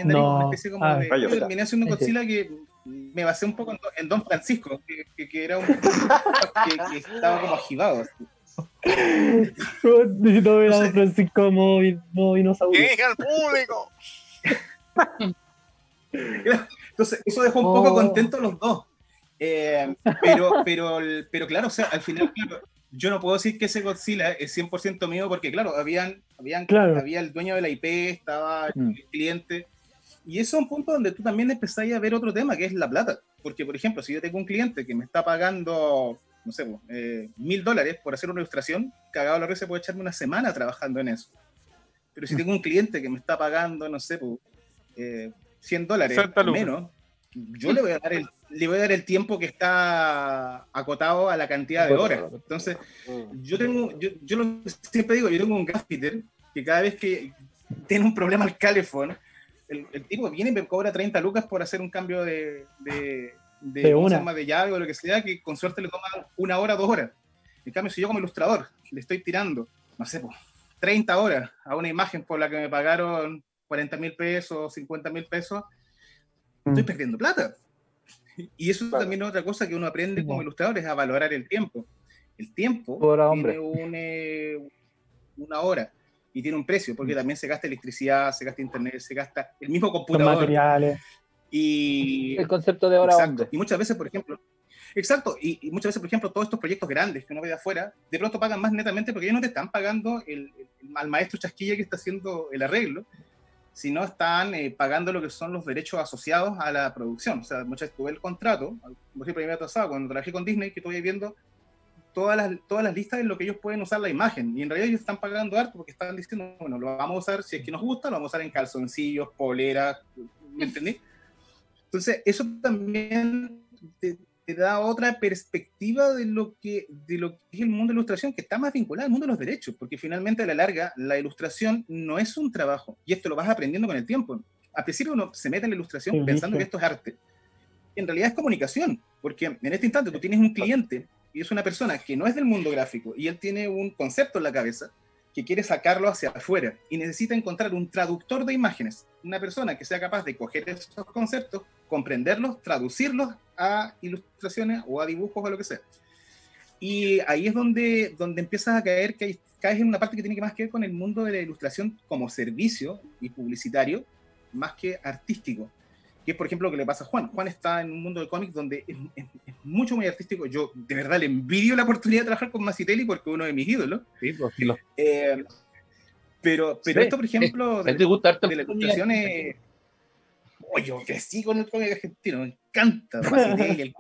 No. una especie como Ah, de... Yo terminé haciendo un Godzilla que me basé un poco en, Don- en Don Francisco, que, que- que era un... que, que estaba como agivado. así. Necesito ver a. Don Francisco modo dinosaurio. al público! Entonces, eso dejó un Oh. poco contentos los dos. Eh, pero, pero, pero claro, o sea, al final, claro, yo no puedo decir que ese Godzilla es 100% mío porque, claro, habían, habían, Claro. había el dueño de la IP, estaba Mm. el cliente. Y eso es un punto donde tú también empezás a ver otro tema, que es la plata. Porque, por ejemplo, si yo tengo un cliente que me está pagando, no sé, pues, eh, mil dólares por hacer una ilustración, cagado la risa puede echarme una semana trabajando en eso. Pero si tengo un cliente que me está pagando, no sé, pues, eh, 100 dólares 60 o lucas. menos, yo le voy a dar el, le voy a dar el tiempo que está acotado a la cantidad de horas. Entonces, yo tengo, yo, yo lo- siempre digo, yo tengo un gaffiter que cada vez que tiene un problema al calefón, el, el tipo viene y me cobra 30 lucas por hacer un cambio de, de, de, De ¿cómo se una. llama? de llave o lo que sea, que con suerte le toma una hora, dos horas. En cambio, si yo como ilustrador le estoy tirando, no sé, pues, 30 horas a una imagen por la que me pagaron 40 mil pesos, 50 mil pesos, estoy Mm. perdiendo plata. Y eso Claro. también es otra cosa que uno aprende como ilustrador, es a valorar el tiempo. El tiempo tiene un, eh, una hora y tiene un precio, porque también se gasta electricidad, se gasta internet, se gasta el mismo Los computador. materiales. Y, El concepto de hora exacto, hombre. y muchas veces, por ejemplo, exacto, y, y muchas veces, por ejemplo, todos estos proyectos grandes que uno ve de afuera, de pronto pagan más netamente porque ellos no te están pagando el, el- al maestro chasquilla que está haciendo el arreglo, sino están eh, pagando lo que son los derechos asociados a la producción. O sea, muchas veces tuve el contrato, por ejemplo, año pasado, cuando trabajé con Disney, que estuve viendo todas las, todas las listas en lo que ellos pueden usar la imagen. Y en realidad ellos están pagando harto porque están diciendo, bueno, lo vamos a usar, si es que nos gusta, lo vamos a usar en calzoncillos, poleras, ¿me entendí? Entonces, eso también te, te da otra perspectiva de lo, que, de lo que es el mundo de la ilustración, que está más vinculado al mundo de los derechos, porque finalmente a la larga la ilustración no es un trabajo, y esto lo vas aprendiendo con el tiempo. Al principio uno se mete en la ilustración Sí, pensando sí. que esto es arte. En realidad es comunicación, porque en este instante tú tienes un cliente y es una persona que no es del mundo gráfico y él tiene un concepto en la cabeza que quiere sacarlo hacia afuera y necesita encontrar un traductor de imágenes, una persona que sea capaz de coger esos conceptos, comprenderlos, traducirlos a ilustraciones o a dibujos o lo que sea. Y ahí es donde, donde empiezas a caer, que caes en una parte que tiene que más que ver con el mundo de la ilustración como servicio y publicitario, más que artístico. Que es, por ejemplo, lo que le pasa a Juan. Juan está en un mundo de cómics donde es, es- es mucho, muy artístico. Yo, de verdad, le envidio la oportunidad de trabajar con Massitelli porque es uno de mis ídolos. Sí, pues, sí, Eh, pero pero Sí, esto, por ejemplo, ¿A de, de el la cómic ilustración artístico? es... Oye, yo crecí con el cómic argentino, me encanta Massitelli, el.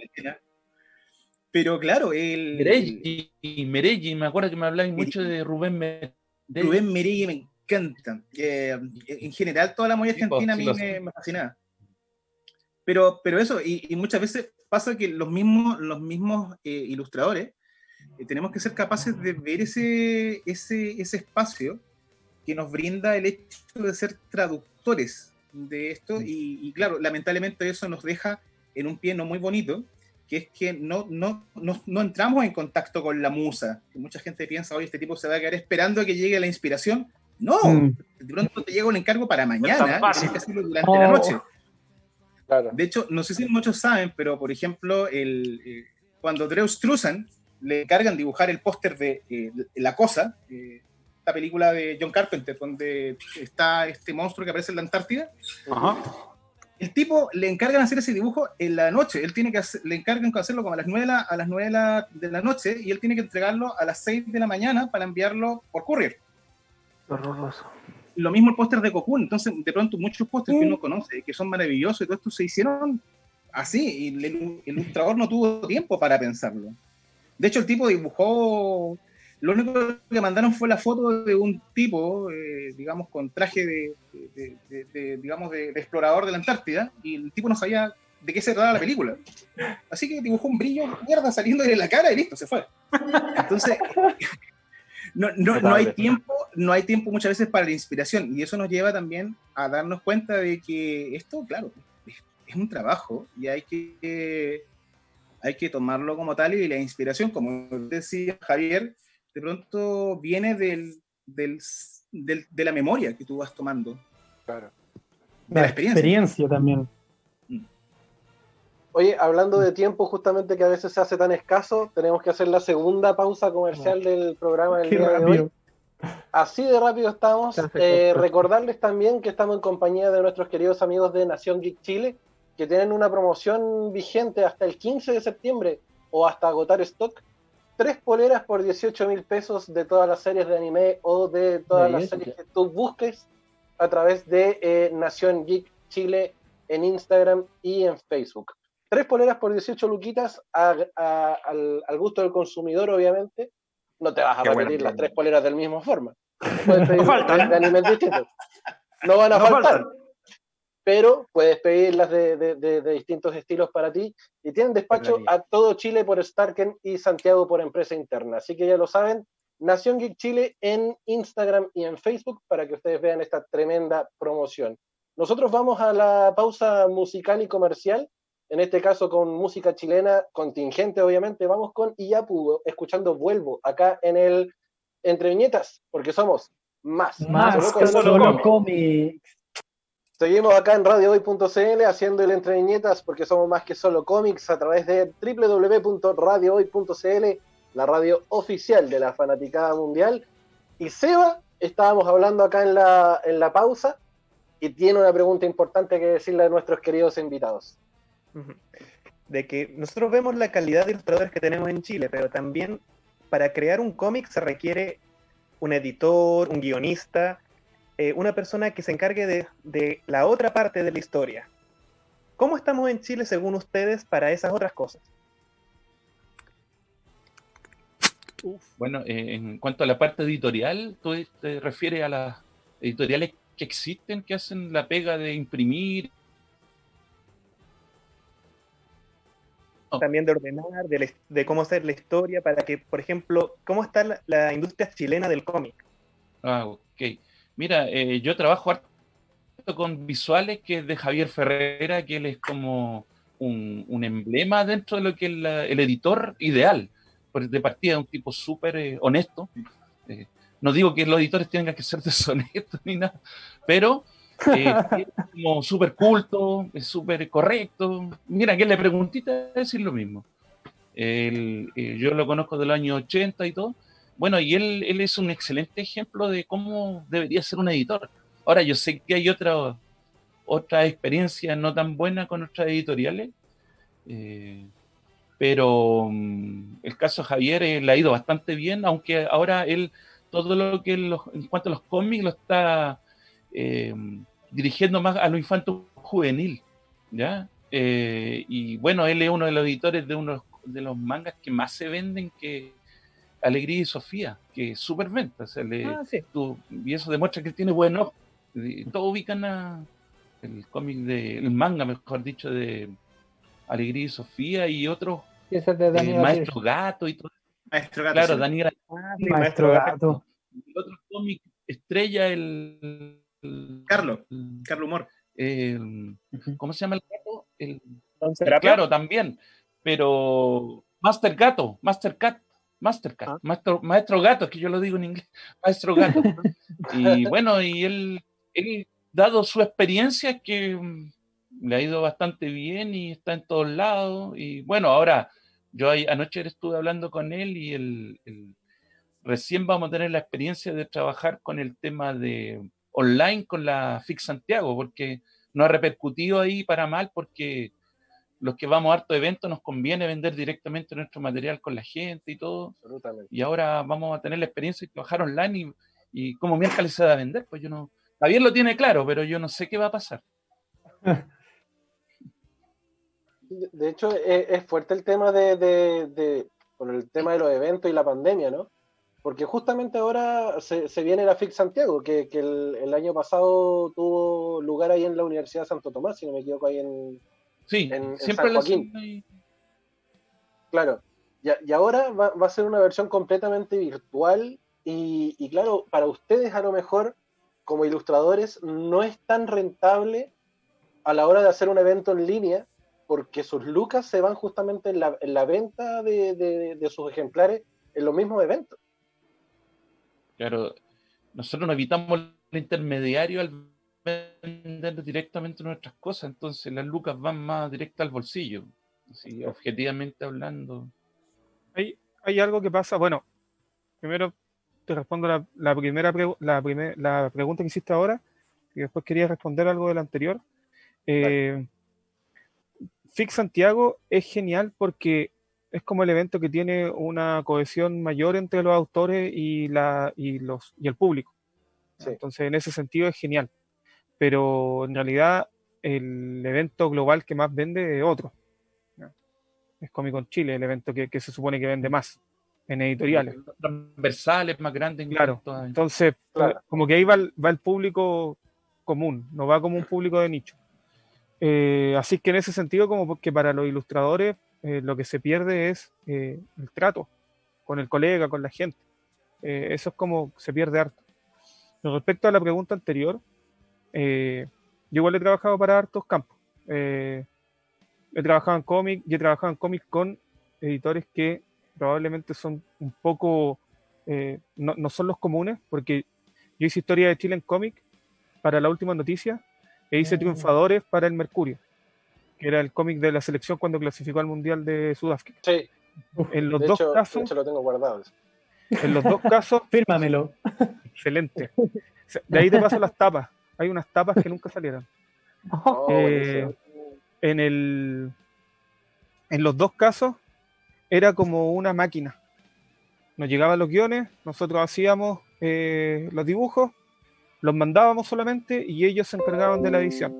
Pero claro, el... Merelli, Merelli, me acuerdo que me hablabas mucho de Rubén Merelli. Rubén Merelli me encanta. Eh, en general, toda la movida Sí, pues, argentina sí a mí me, me fascinaba. Pero, pero eso, y, y muchas veces pasa que los mismos, los mismos eh, ilustradores eh, tenemos que ser capaces de ver ese, ese, ese espacio que nos brinda el hecho de ser traductores de esto. Y, y claro, lamentablemente eso nos deja en un pie no muy bonito, que es que no, no, no, no entramos en contacto con la musa. Que mucha gente piensa, oye, este tipo se va a quedar esperando a que llegue la inspiración. No, Mm. de pronto te llega un encargo para mañana y durante Oh. la noche. Claro. De hecho, no sé si muchos saben, pero por ejemplo, el, eh, cuando Drew Struzan le encargan dibujar el póster de eh, La Cosa, eh, esta película de John Carpenter, donde está este monstruo que aparece en la Antártida, Ajá. el tipo le encargan hacer ese dibujo en la noche. Él tiene que hacer- le encargan hacerlo como a las 9 de la, a las 9 de la, de la noche y él tiene que entregarlo a las 6 de la mañana para enviarlo por courier. Horroroso. Lo mismo el póster de Cocoon. Entonces, de pronto, muchos pósters que uno conoce, que son maravillosos y todo esto, se hicieron así. Y el, el ilustrador no tuvo tiempo para pensarlo. De hecho, el tipo dibujó. Lo único que mandaron fue la foto de un tipo, eh, digamos, con traje de, de- de- de- digamos, de, de explorador de la Antártida. Y el tipo no sabía de qué se trataba la película. Así que dibujó un brillo mierda saliendo de la cara y listo, se fue. Entonces, no, no, no, hay tiempo, no hay tiempo muchas veces para la inspiración y eso nos lleva también a darnos cuenta de que esto, claro, es, es un trabajo y hay que, hay que tomarlo como tal y la inspiración, como decía Javier, de pronto viene del, del, del, de la memoria que tú vas tomando. Claro. De la experiencia. experiencia también. Oye, hablando de tiempo, justamente que a veces se hace tan escaso, tenemos que hacer la segunda pausa comercial del programa del Qué día de hoy. Así de rápido estamos. Eh, recordarles también que estamos en compañía de nuestros queridos amigos de Nación Geek Chile, que tienen una promoción vigente hasta el 15 de septiembre o hasta agotar stock. Tres poleras por 18 mil pesos de todas las series de anime o de todas las series que tú busques a través de eh, Nación Geek Chile en Instagram y en Facebook. Tres poleras por 18 luquitas a- a- al, al gusto del consumidor, obviamente. No te vas a Qué repetir las tres poleras del mismo forma. Puedes pedir faltan. de, animes distintos. No van a No faltar. faltan. Pero puedes pedirlas de, de- de- de distintos estilos para ti. Y tienen despacho a todo Chile por Starken y Santiago por empresa interna. Así que ya lo saben. Nación Geek Chile en Instagram y en Facebook para que ustedes vean esta tremenda promoción. Nosotros vamos a la pausa musical y comercial, en este caso con música chilena contingente, obviamente. Vamos con Iyapu, escuchando Vuelvo, acá en el Entre Viñetas, porque somos más. Más solo solo cómics. Seguimos acá en radiohoy.cl haciendo el Entre Viñetas porque somos más que solo cómics a través de www.radiohoy.cl, la radio oficial de la fanaticada mundial. Y Seba, estábamos hablando acá en la, en la pausa y tiene una pregunta importante que decirle a nuestros queridos invitados. De que nosotros vemos la calidad de ilustradores que tenemos en Chile, pero también para crear un cómic se requiere un editor, un guionista, eh, una persona que se encargue de, de la otra parte de la historia. ¿Cómo estamos en Chile según ustedes para esas otras cosas? Bueno, eh, en cuanto a la parte editorial, tú te refieres a las editoriales que existen, que hacen la pega de imprimir. No. También de ordenar, de, la- de cómo hacer la historia, para que, por ejemplo, cómo está la, la industria chilena del cómic. Ah, ok. Mira, eh, yo trabajo con visuales que es de Javier Ferrera, que él es como un, un emblema dentro de lo que es la- el editor ideal. De partida, un tipo súper eh, honesto. Eh, no digo que los editores tengan que ser deshonestos ni nada, pero como súper culto, es súper correcto. Mira, que le preguntita decir lo mismo. Él, eh, yo lo conozco del año 80 y todo. Bueno, y él, él es un excelente ejemplo de cómo debería ser un editor. Ahora, yo sé que hay otra, otra experiencia no tan buena con otras editoriales, eh, pero mm, el caso de Javier eh, le ha ido bastante bien, aunque ahora él, todo lo que los- en cuanto a los cómics, lo está dirigiendo más a lo infanto juvenil, ¿ya? Eh, y bueno, él es uno de los editores de uno de los mangas que más se venden, que Alegría y Sofía, que es súper venta. o sea, le- Ah, sí. tú- y eso demuestra que tiene buen ojo. Y Todos ubican a el cómic de, el manga, mejor dicho, de Alegría y Sofía y otros, es de Daniel Maestro Gato y todo. Maestro Gato, Claro, sí. Daniel. Maestro Gato. El otro cómic estrella, el. Carlos. Carlos Humor. ¿Cómo se llama el gato? El, ¿Será claro, también. Pero. Master Gato, Master Cat. Master Cat, Ah. maestro, maestro gato, es que yo lo digo en inglés, maestro gato. y bueno, y él, él, dado su experiencia, que mm, le ha ido bastante bien y está en todos lados. Y bueno, ahora, yo ahí- anoche estuve hablando con él y el, el- recién vamos a tener la experiencia de trabajar con el tema de online con la FIC Santiago, porque no ha repercutido ahí para mal, porque los que vamos a harto evento nos conviene vender directamente nuestro material con la gente y todo. Y ahora vamos a tener la experiencia de trabajar online y, y como miércoles se va a vender, pues yo no. Javier lo tiene claro, pero yo no sé qué va a pasar. De de hecho, es, es fuerte el tema de, de- de- con el tema de los eventos y la pandemia, ¿no? Porque justamente ahora se, se viene la FIC Santiago, que, que el, el año pasado tuvo lugar ahí en la Universidad de Santo Tomás, si no me equivoco, ahí en, Sí, en, en siempre San Joaquín. Claro. Y, ahora va, va a ser una versión completamente virtual y, y claro, para ustedes a lo mejor como ilustradores no es tan rentable a la hora de hacer un evento en línea porque sus lucas se van justamente en la, en la venta de, de- de sus ejemplares en los mismos eventos. Claro, nosotros no evitamos el intermediario al vender directamente nuestras cosas, entonces las lucas van más directas al bolsillo, así, objetivamente hablando. Hay, hay algo que pasa, bueno, primero te respondo la, la primera la, primer- la pregunta que hiciste ahora, y después quería responder algo del anterior. Eh, Fix Santiago es genial porque es como el evento que tiene una cohesión mayor entre los autores y, la, y, los, y el público. Sí. Entonces, en ese sentido es genial. Pero en realidad, el evento global que más vende es otro. Es Comic Con Chile, el evento que, que se supone que vende más en editoriales. Transversales más grandes. en Claro. Entonces, Claro. como que ahí va el, va el público común, no va como un público de nicho. Eh, así que en ese sentido, como que para los ilustradores, eh, lo que se pierde es eh, el trato con el colega, con la gente. Eh, eso es como se pierde harto. Con respecto a la pregunta anterior, yo igual he trabajado para hartos campos. He trabajado en cómic y he trabajado en cómic con editores que probablemente son un poco, no, no son los comunes, porque yo hice historia de Chile en cómic para la última noticia e hice Mm. triunfadores para el Mercurio, que era el cómic de la selección cuando clasificó al Mundial de Sudáfrica. Sí, En los de dos hecho, de casos, hecho lo tengo guardado. en los dos casos, Fírmamelo. excelente. De ahí te paso las tapas. Hay unas tapas que nunca salieron. Oh, Eh, buenísimo. en, el, en los dos casos era como una máquina. Nos llegaban los guiones, nosotros hacíamos eh, los dibujos, los mandábamos solamente y ellos se encargaban de la edición.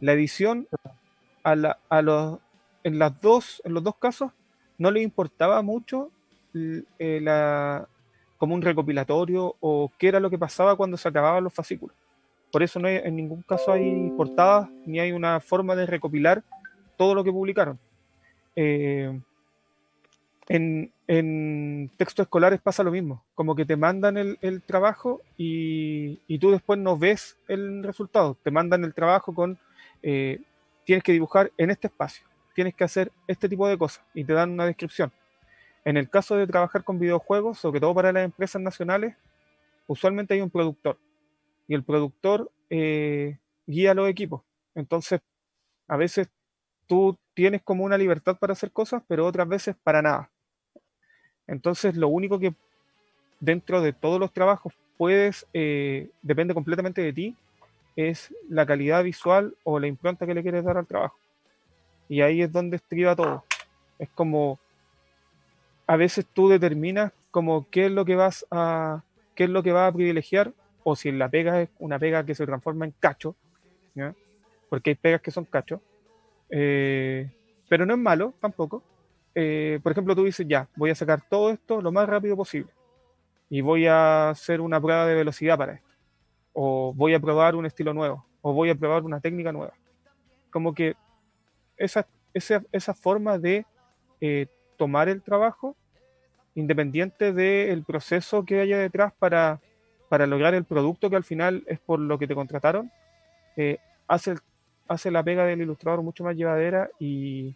La edición a los, en, las dos, en los dos casos no les importaba mucho eh, como un recopilatorio o qué era lo que pasaba cuando se acababan los fascículos. Por eso no hay- en ningún caso hay portadas ni hay una forma de recopilar todo lo que publicaron. Eh, en, en textos escolares pasa lo mismo, como que te mandan el, el trabajo y, y tú después no ves el resultado. Te mandan el trabajo con, eh, tienes que dibujar en este espacio, tienes que hacer este tipo de cosas y te dan una descripción. En el caso de trabajar con videojuegos, sobre todo para las empresas nacionales, usualmente hay un productor y el productor eh, guía los equipos. Entonces, a veces tú tienes como una libertad para hacer cosas, pero otras veces para nada. Entonces, lo único que dentro de todos los trabajos puedes, eh, depende completamente de ti, es la calidad visual o la impronta que le quieres dar al trabajo. Y ahí es donde estriba todo. Es como, a veces tú determinas como qué es lo que vas a, qué es lo que vas a privilegiar, o si la pega es una pega que se transforma en cacho, porque hay pegas que son cacho, eh, pero no es malo tampoco. Eh, por ejemplo, tú dices, ya, voy a sacar todo esto lo más rápido posible y voy a hacer una prueba de velocidad para esto, o voy a probar un estilo nuevo, o voy a probar una técnica nueva. Como que esa, esa, esa forma de eh, tomar el trabajo, independiente del proceso que haya detrás para, para lograr el producto que al final es por lo que te contrataron, eh, hace, hace la pega del ilustrador mucho más llevadera y,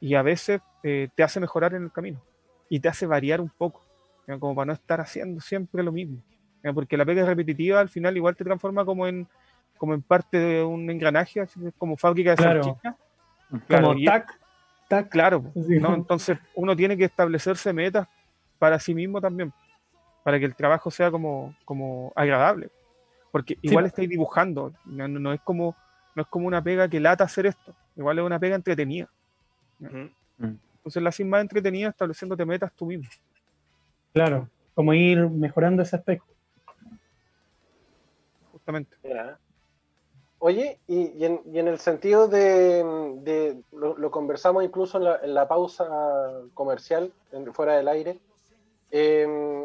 y a veces eh, te hace mejorar en el camino y te hace variar un poco, como para no estar haciendo siempre lo mismo. ¿Ya? Porque la pega repetitiva al final igual te transforma como en, como en parte de un engranaje, así como fábrica de Claro. salchichas. Claro, Como y- tac, tac. Claro, Sí. ¿no? entonces uno tiene que establecerse metas para sí mismo también, para que el trabajo sea como, como agradable. Porque igual po. estáis dibujando, no, es como, no es como una pega que lata hacer esto, igual es una pega entretenida. Entonces la haces más entretenida estableciéndote metas tú mismo. Claro, como ir mejorando ese aspecto. Oye, y, y en, y en el sentido de, de- lo, lo conversamos incluso en la, en la pausa comercial, en- fuera del aire, em,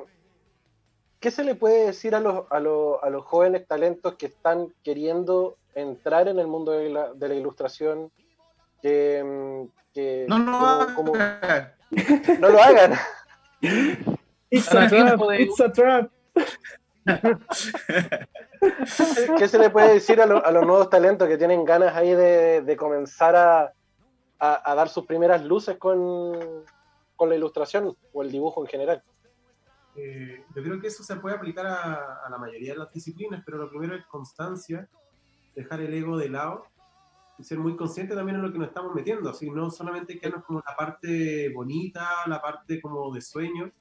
¿qué se le puede decir a los, a, los, a los jóvenes talentos que están queriendo entrar en el mundo de la, de la ilustración que, que No, no, como- como- haga. no lo hagan. It's a trap, it's a trap. ¿Qué se le puede decir a, lo- a los nuevos talentos que tienen ganas ahí de, de comenzar a, dar sus primeras luces con, la ilustración o el dibujo en general? Eh, yo creo que eso se puede aplicar a, la mayoría de las disciplinas, pero lo primero es constancia, dejar el ego de lado y ser muy consciente también en lo que nos estamos metiendo, así no solamente quedarnos como la parte bonita, la parte como de sueño,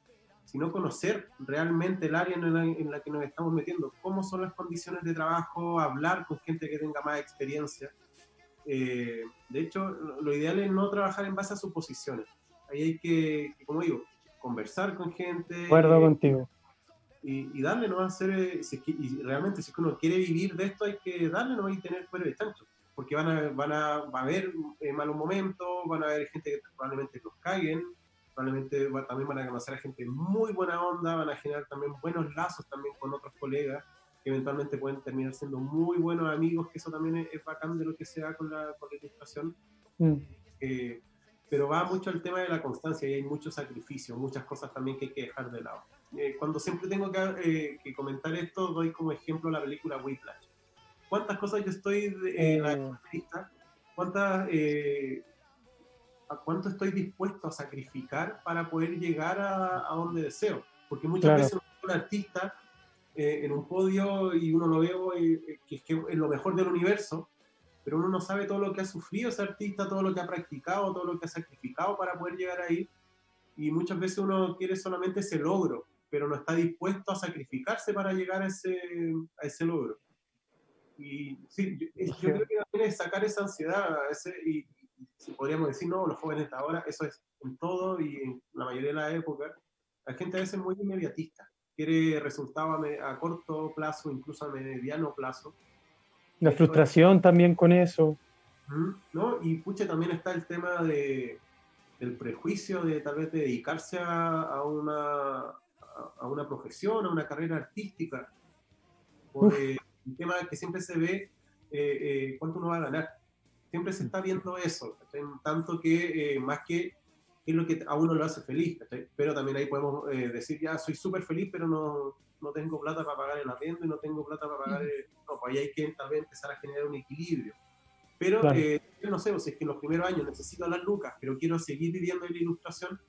sino conocer realmente el área en la, en la que nos estamos metiendo, cómo son las condiciones de trabajo, hablar con gente que tenga más experiencia. Eh, de hecho, lo, ideal es no trabajar en base a suposiciones. Ahí hay que, como digo, conversar con gente. Acuerdo eh, contigo. y, y darle, no hacer, eh, si es que- y realmente si es que uno quiere vivir de esto, hay que darle, no hay que tener fuera de chancho, porque van a, van a, va a haber eh, malos momentos, van a haber gente que probablemente los caguen, probablemente va- también van a conocer a gente muy buena onda, van a generar también buenos lazos también con otros colegas, que eventualmente pueden terminar siendo muy buenos amigos, que eso también es, es bacán de lo que se da con la, con la ilustración. Mm. Eh, pero va mucho al tema de la constancia y hay mucho sacrificio, muchas cosas también que hay que dejar de lado. Eh, cuando siempre tengo que, eh, que comentar esto, doy como ejemplo la película Whiplash. ¿Cuántas cosas yo estoy en la Eh. lista? ¿Cuántas, eh, a cuánto estoy dispuesto a sacrificar para poder llegar a, a donde deseo? Porque muchas Claro. veces un artista eh, en un podio y uno lo veo eh, que es que es lo mejor del universo, pero uno no sabe todo lo que ha sufrido ese artista, todo lo que ha practicado, todo lo que ha sacrificado para poder llegar ahí. Y muchas veces uno quiere solamente ese logro, pero no está dispuesto a sacrificarse para llegar a ese, a ese logro. Y sí, yo, yo creo que también es sacar esa ansiedad, ese, y si podríamos decir, no, los jóvenes de ahora, eso es en todo y en la mayoría de la época, la gente a veces es muy inmediatista, quiere resultados a, a corto plazo, incluso a mediano plazo. La frustración también con eso. ¿no? Y pucha, también está el tema de, del prejuicio de tal vez de dedicarse a, a una, a, una profesión, a una carrera artística. Por eh, el tema que siempre se ve eh, eh, cuánto uno va a ganar. Siempre se está viendo eso, ¿cachai? tanto que eh, más que es lo que a uno lo hace feliz, ¿cachai? pero también ahí podemos eh, decir, ya soy súper feliz, pero no, no tengo plata para pagar el arriendo y no tengo plata para pagar el... No, pues ahí hay que tal vez empezar a generar un equilibrio. Pero Claro. eh, yo no sé, o si es que en los primeros años necesito las lucas, pero quiero seguir viviendo en la ilustración,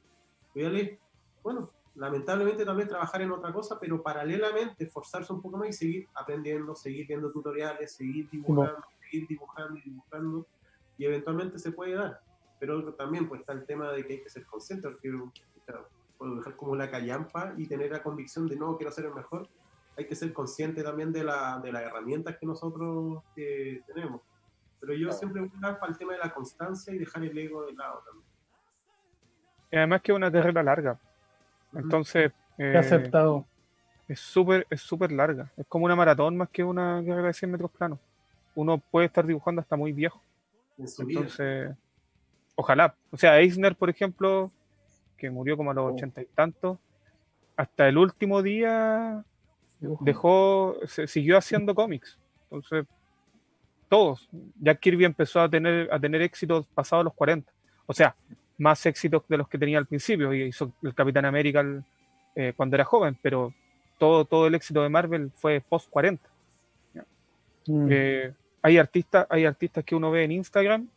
fíjale, bueno, lamentablemente vez trabajar en otra cosa, pero paralelamente esforzarse un poco más y seguir aprendiendo, seguir viendo tutoriales, seguir dibujando, seguir dibujando y dibujando, y eventualmente se puede dar. Pero también pues está el tema de que hay que ser consciente, porque o sea, puedo dejar como la callampa y tener la convicción de no, quiero ser el mejor. Hay que ser consciente también de, la, de las herramientas que nosotros eh, tenemos. Pero yo siempre voy a para el tema de la constancia y dejar el ego de lado también. Y además que es una carrera larga. Entonces, He eh, aceptado. es súper es súper larga. Es como una maratón más que una carrera de 100 metros planos. Uno puede estar dibujando hasta muy viejo. Entonces, ojalá. O sea, Eisner, por ejemplo, que murió como a los Oh. ochenta y tantos, hasta el último día Dibujo. dejó, se, siguió haciendo cómics. Entonces, todos. Jack Kirby empezó a tener, a tener éxitos pasados los 40. O sea, más éxitos de los que tenía al principio. Y hizo el Capitán América el- eh, cuando era joven, pero todo, todo el éxito de Marvel fue post 40. Mm. Eh, hay artistas, hay artistas que uno ve en Instagram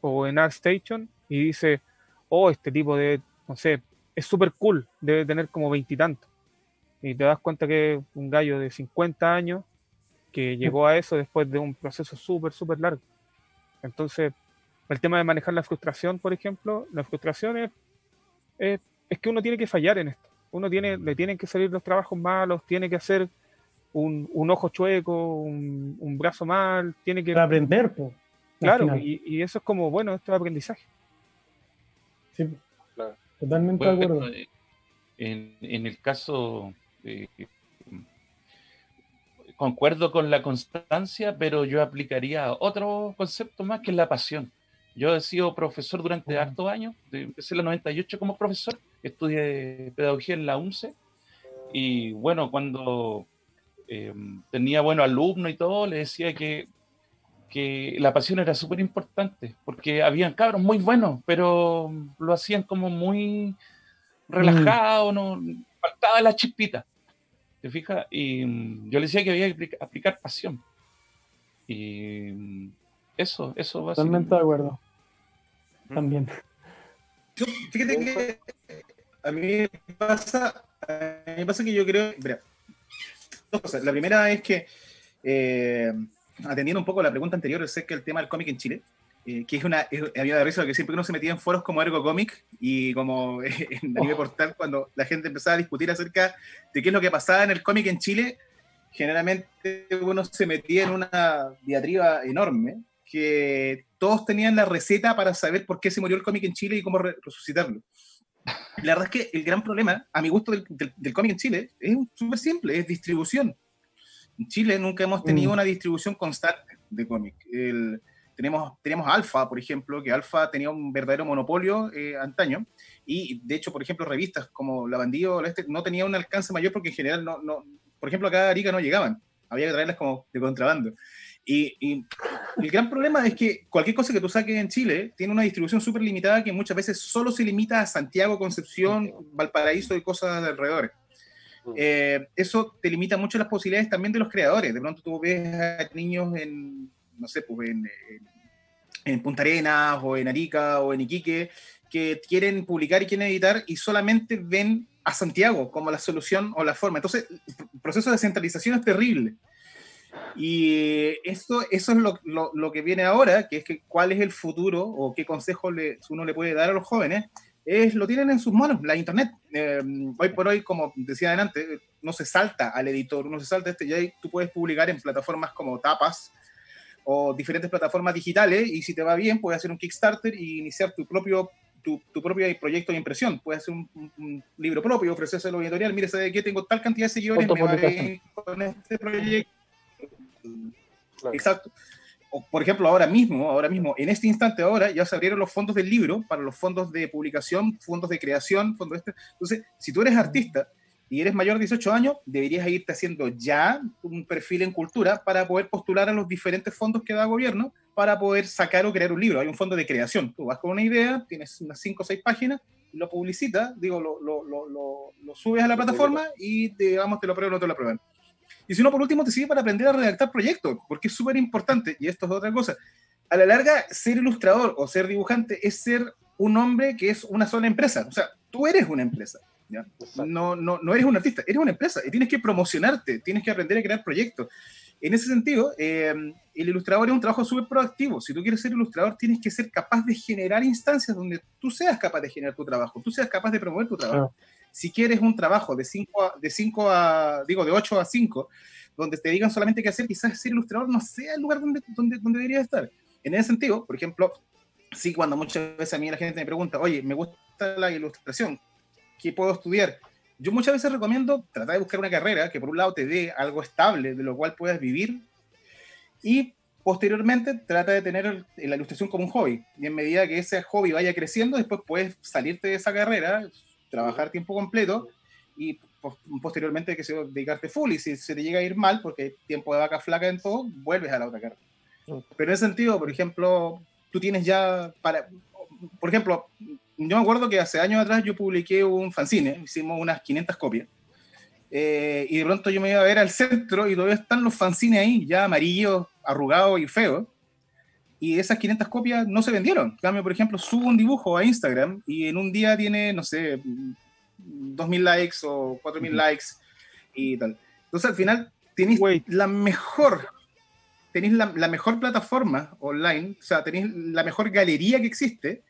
o en ArtStation y dice, oh, este tipo de, no sé, es súper cool, debe tener como veintitantos. Y, te das cuenta que es un gallo de 50 años que llegó a eso después de un proceso súper, súper largo. Entonces, el tema de manejar la frustración, por ejemplo, la frustración es, es, es que uno tiene que fallar en esto. Uno tiene, le tienen que salir los trabajos malos, tiene que hacer un, un ojo chueco, un, un brazo mal, tiene que... Para aprender, pues. Claro, y, y eso es como, bueno, esto es aprendizaje. Sí, Claro. totalmente de Bueno, acuerdo. eh, en, en el caso, eh, concuerdo con la constancia, pero yo aplicaría otro concepto más que es la pasión. Yo he sido profesor durante hartos años, empecé en el 98 como profesor, estudié pedagogía en la UNCE, y bueno, cuando eh, tenía buenos alumnos y todo, le decía que que la pasión era súper importante, porque habían cabros muy buenos, pero lo hacían como muy relajado, no faltaba la chispita. ¿Te fijas? Y mm, yo le decía que había que aplica- aplicar pasión. Y mm, eso, eso va Totalmente de acuerdo. También. Yo, fíjate que a mí me pasa, a mí me pasa que yo creo, mira, cosas. La primera es que, eh, atendiendo un poco a la pregunta anterior acerca del tema del cómic en Chile, eh, que es una, es, a mí me da risa que siempre uno se metía en foros como Ergo Comic y como en Anime Portal, cuando la gente empezaba a discutir acerca de qué es lo que pasaba en el cómic en Chile, generalmente uno se metía en una diatriba enorme, que todos tenían la receta para saber por qué se murió el cómic en Chile y cómo re- resucitarlo. La verdad es que el gran problema, a mi gusto, del, del- del cómic en Chile es súper simple, es distribución. En Chile nunca hemos tenido Mm. una distribución constante de cómic. El- tenemos, teníamos Alfa, por ejemplo, que Alfa tenía un verdadero monopolio eh, antaño, y de hecho, por ejemplo, revistas como La Bandido o La Este no tenían un alcance mayor porque en general, no, no, por ejemplo, acá a Arica no llegaban, había que traerlas como de contrabando. Y, y el gran problema es que cualquier cosa que tú saques en Chile tiene una distribución súper limitada que muchas veces solo se limita a Santiago, Concepción, Valparaíso y cosas de alrededor. Eh, eso te limita mucho las posibilidades también de los creadores. De pronto tú ves a niños en, no sé, pues en, en- en Punta Arenas o en Arica o en Iquique que quieren publicar y quieren editar y solamente ven a Santiago como la solución o la forma. Entonces, el proceso de centralización es terrible. Y esto, eso es lo, lo- lo que viene ahora, que es que cuál es el futuro o qué consejo le, uno le puede dar a los jóvenes, es lo tienen en sus manos, la internet. Eh, hoy por hoy, como decía adelante, no se salta al editor, uno se salta a este, y ahí tú puedes publicar en plataformas como Tapas o diferentes plataformas digitales, y si te va bien, puedes hacer un Kickstarter y iniciar tu propio tu, tu propio proyecto de impresión. Puedes hacer un, un- libro propio, ofrecerse a la editorial. Mire, ¿sabe qué? Tengo tal cantidad de seguidores, me con este proyecto. Claro. Exacto. O, por ejemplo, ahora mismo, ahora mismo, en este instante ahora, ya se abrieron los fondos del libro para los fondos de publicación, fondos de creación, fondos este. Entonces, si tú eres artista y eres mayor de 18 años, deberías irte haciendo ya un perfil en cultura para poder postular a los diferentes fondos que da gobierno para poder sacar o crear un libro. Hay un fondo de creación. Tú vas con una idea, tienes unas 5 o 6 páginas, lo publicitas, digo, lo, lo, lo, lo- lo subes a la plataforma y digamos, te lo aprueban o no te lo aprueban. Y si no, por último, te sirve para aprender a redactar proyectos, porque es súper importante, y esto es otra cosa. A la larga, ser ilustrador o ser dibujante es ser un hombre que es una sola empresa. O sea, tú eres una empresa. ¿ya? No, no, no eres un artista, eres una empresa y tienes que promocionarte, tienes que aprender a crear proyectos. En ese sentido, eh, el ilustrador es un trabajo súper proactivo. Si tú quieres ser ilustrador, tienes que ser capaz de generar instancias donde tú seas capaz de generar tu trabajo, tú seas capaz de promover tu trabajo. Si quieres un trabajo de 5 a, de cinco a, digo, de 8 a 5, donde te digan solamente qué hacer, quizás ser ilustrador no sea el lugar donde, donde, donde deberías estar. En ese sentido, por ejemplo, sí, cuando muchas veces a mí la gente me pregunta, oye, me gusta la ilustración, ¿qué puedo estudiar? Yo muchas veces recomiendo tratar de buscar una carrera que por un lado te dé algo estable, de lo cual puedas vivir, y posteriormente trata de tener la ilustración como un hobby. Y en medida que ese hobby vaya creciendo, después puedes salirte de esa carrera, trabajar tiempo completo y pos- posteriormente que se dedicarte full. Y si se te llega a ir mal, porque hay tiempo de vaca flaca en todo, vuelves a la otra carrera. Pero en ese sentido, por ejemplo, tú tienes ya para. Por ejemplo, yo me acuerdo que hace años atrás yo publiqué un fanzine, hicimos unas 500 copias. eh, y de pronto yo me iba a ver al centro y todavía están los fanzines ahí, ya amarillos, arrugados y feos. Y esas 500 copias no se vendieron. En cambio, por ejemplo, subo un dibujo a Instagram y en un día tiene, no sé, 2.000 likes o 4.000 likes y tal. Entonces, al final, tenéis la mejor, tenéis la, la mejor plataforma online, o sea, tenéis la mejor galería que existe,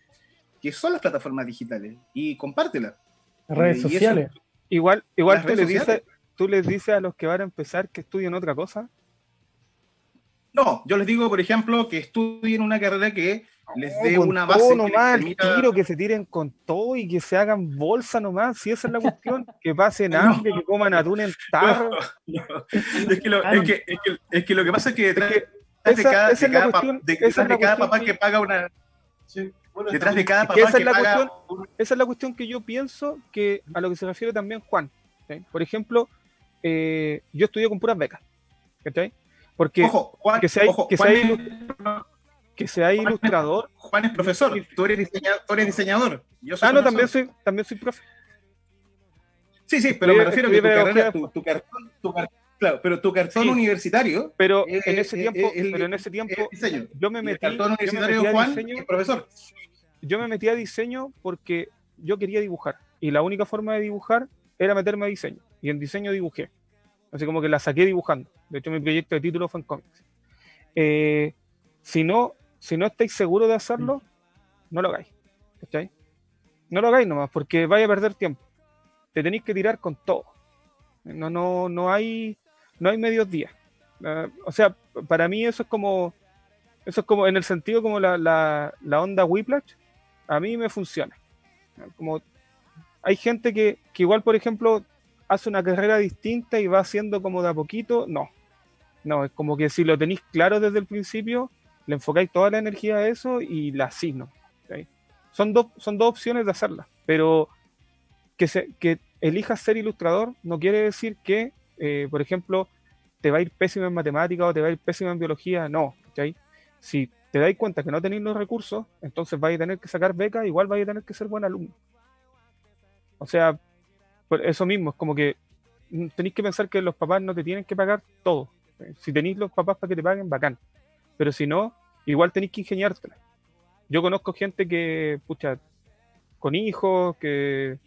que son las plataformas digitales. Y compártela. Redes Y eso- sociales. Igual, igual Las tú, les dices, tú les dices a los que van a empezar que estudien otra cosa. No, yo les digo, por ejemplo, que estudien una carrera que les dé con una base. que nomás, al permita- tiro, que se tiren con todo y que se hagan bolsa nomás, si esa es la cuestión, que pasen No. hambre, que coman atún en tarro. No, es, que lo, es, que, es, que, es que lo que pasa es que detrás, que detrás de cada, de cada, pa- cuestión- de- detrás de cada cuestión papá que- que paga una. Sí. Bueno, Detrás de cada papá que esa que, es la paga. cuestión, esa es la cuestión que yo pienso que a lo que se refiere también Juan. ¿sí? Por ejemplo, eh, yo estudié con puras becas. ¿cachai? Porque Ojo, Juan, que se hay- ojo, que se Juan hay es- que sea ilustrador. Juan es profesor, tú eres diseñador. Tú eres diseñador. Yo soy Ah, no, también soy, también soy profe. Sí, sí, pero me refiero a que tu carrera, tu, tu cartón, tu car- claro, pero tu cartón Sí. universitario Pero Eh, en ese tiempo, eh, el- pero en ese tiempo yo me Y el metí, cartón yo me universitario metí a Juan diseño, es profesor. yo me metí a diseño porque yo quería dibujar y la única forma de dibujar era meterme a diseño y en diseño dibujé así como que la saqué dibujando de hecho mi proyecto de título fue en cómics Eh, si no si no estáis seguros de hacerlo no lo hagáis ¿cachai? no lo hagáis nomás porque vaya a perder tiempo te tenéis que tirar con todo no no no hay no hay medios días o sea para mí eso es como eso es como en el sentido como la, la, la onda Whiplash a mí me funciona. Como hay gente que, que igual, por ejemplo, hace una carrera distinta y va haciendo como de a poquito. No. No, es como que si lo tenéis claro desde el principio, le enfocáis toda la energía a eso y la hacís, ¿no? ¿Cachai? Son, dos son dos opciones de hacerla, pero que, se, que elijas ser ilustrador no quiere decir que, eh, por ejemplo, te va a ir pésimo en matemática o te va a ir pésimo en biología. No. Si te dais cuenta que no tenéis los recursos, entonces vais a tener que sacar becas, igual vais a tener que ser buen alumno. O sea, por eso mismo, es como que tenéis que pensar que los papás no te tienen que pagar todo. Si tenéis los papás para que te paguen, bacán. Pero si no, igual tenéis que ingeniártela. Yo conozco gente que, pucha, con hijos, que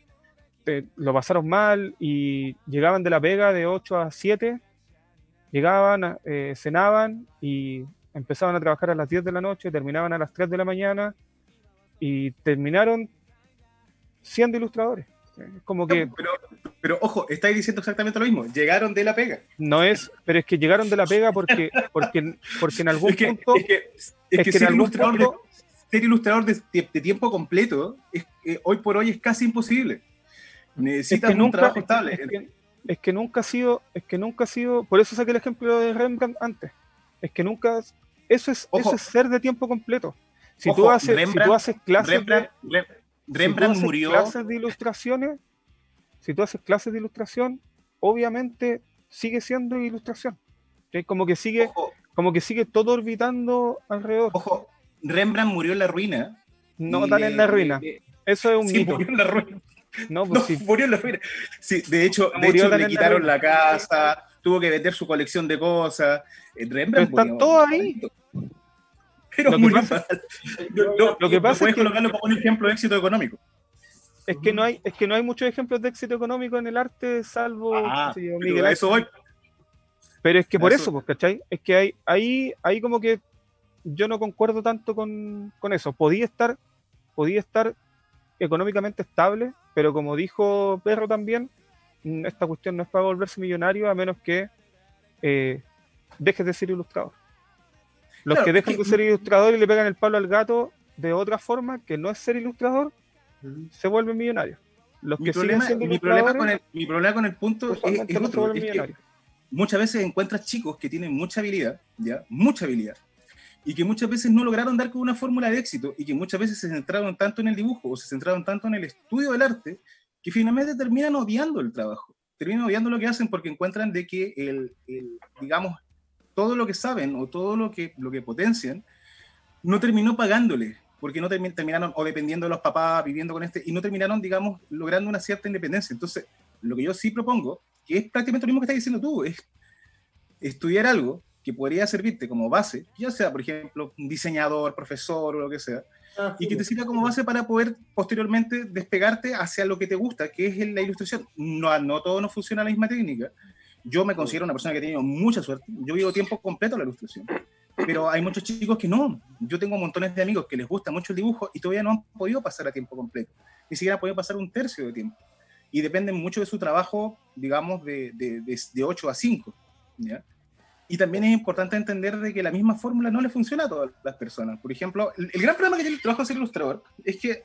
eh, lo pasaron mal y llegaban de la pega de 8 a 7, llegaban, eh, cenaban y empezaban a trabajar a las 10 de la noche, terminaban a las 3 de la mañana y terminaron siendo ilustradores. Como que Pero, pero ojo, estáis diciendo exactamente lo mismo. Llegaron de la pega. no es, pero es que llegaron de la pega porque, porque, porque en algún Es que, punto, es que, es es que que en ser, ilustrador punto- de, ser ilustrador de, de- de tiempo completo es, eh, hoy por hoy es casi imposible. es Necesitas un nunca, trabajo es estable. que, es que nunca ha sido, es que nunca ha sido, por eso saqué el ejemplo de Rembrandt antes, es que nunca, eso es, Ojo. eso es ser de tiempo completo. Si Ojo, tú haces, si tú haces clases de, Rembrandt, Rem- si Rembrandt tú haces murió. clases de ilustraciones, si tú haces clases de ilustración, obviamente sigue siendo ilustración. Es como que sigue, Ojo, como que sigue todo orbitando alrededor. ojo, Rembrandt murió en la ruina. No le- en la ruina. Eso es un sí, mito. murió en la ruina. No, pues No, sí. murió en la ruina. Sí, de hecho, de hecho le la quitaron la casa, tuvo que vender su colección de cosas. Eh, Rembrandt Pero están todos ahí. Pero Lo que pasa- mal. No, no, lo que no pasa es que- colocarlo como un ejemplo de éxito económico. Es que no hay, es que no hay muchos ejemplos de éxito económico en el arte, salvo Ah, pero Miguel a Ángel. eso voy. Pero es que por eso, eso- pues, ¿cachai? Es que hay, ahí, ahí como que yo no concuerdo tanto con, con eso. Podía estar, podía estar económicamente estable, pero como dijo Perro también, mm, esta cuestión no es para volverse millonario a menos que eh, dejes de ser ilustrador. Los Claro, que dejan que- de ser ilustrador y le pegan el palo al gato de otra forma, que no es ser ilustrador, se vuelven millonarios. Los Mi que siguen problema, siendo mi, problema con el, mi problema con el punto es, es otro. que muchas veces encuentras chicos que tienen mucha habilidad, ¿ya? Mucha habilidad. Y que muchas veces no lograron dar con una fórmula de éxito y que muchas veces se centraron tanto en el dibujo o se centraron tanto en el estudio del arte que finalmente terminan odiando el trabajo. Terminan odiando lo que hacen porque encuentran de que el, el, digamos, todo lo que saben o todo lo que, lo que potencian no terminó pagándole, porque no termi- terminaron o dependiendo de los papás, viviendo con este, y no terminaron, digamos, logrando una cierta independencia. Entonces, lo que yo sí propongo, que es prácticamente lo mismo que estás diciendo tú, es estudiar algo que podría servirte como base, ya sea, por ejemplo, un diseñador, profesor o lo que sea, y que te sirva como base para poder posteriormente despegarte hacia lo que te gusta, que es la ilustración. No, no todo no funciona la misma técnica. Yo me considero una persona que ha tenido mucha suerte. Yo vivo tiempo completo la ilustración. Pero hay muchos chicos que no. Yo tengo montones de amigos que les gusta mucho el dibujo y todavía no han podido pasar a tiempo completo. Ni siquiera han podido pasar un tercio de tiempo. Y dependen mucho de su trabajo, digamos, de, de, de, de 8 a 5. ¿ya? Y también es importante entender de que la misma fórmula no le funciona a todas las personas. Por ejemplo, el, el gran problema que tiene el trabajo de ser ilustrador es que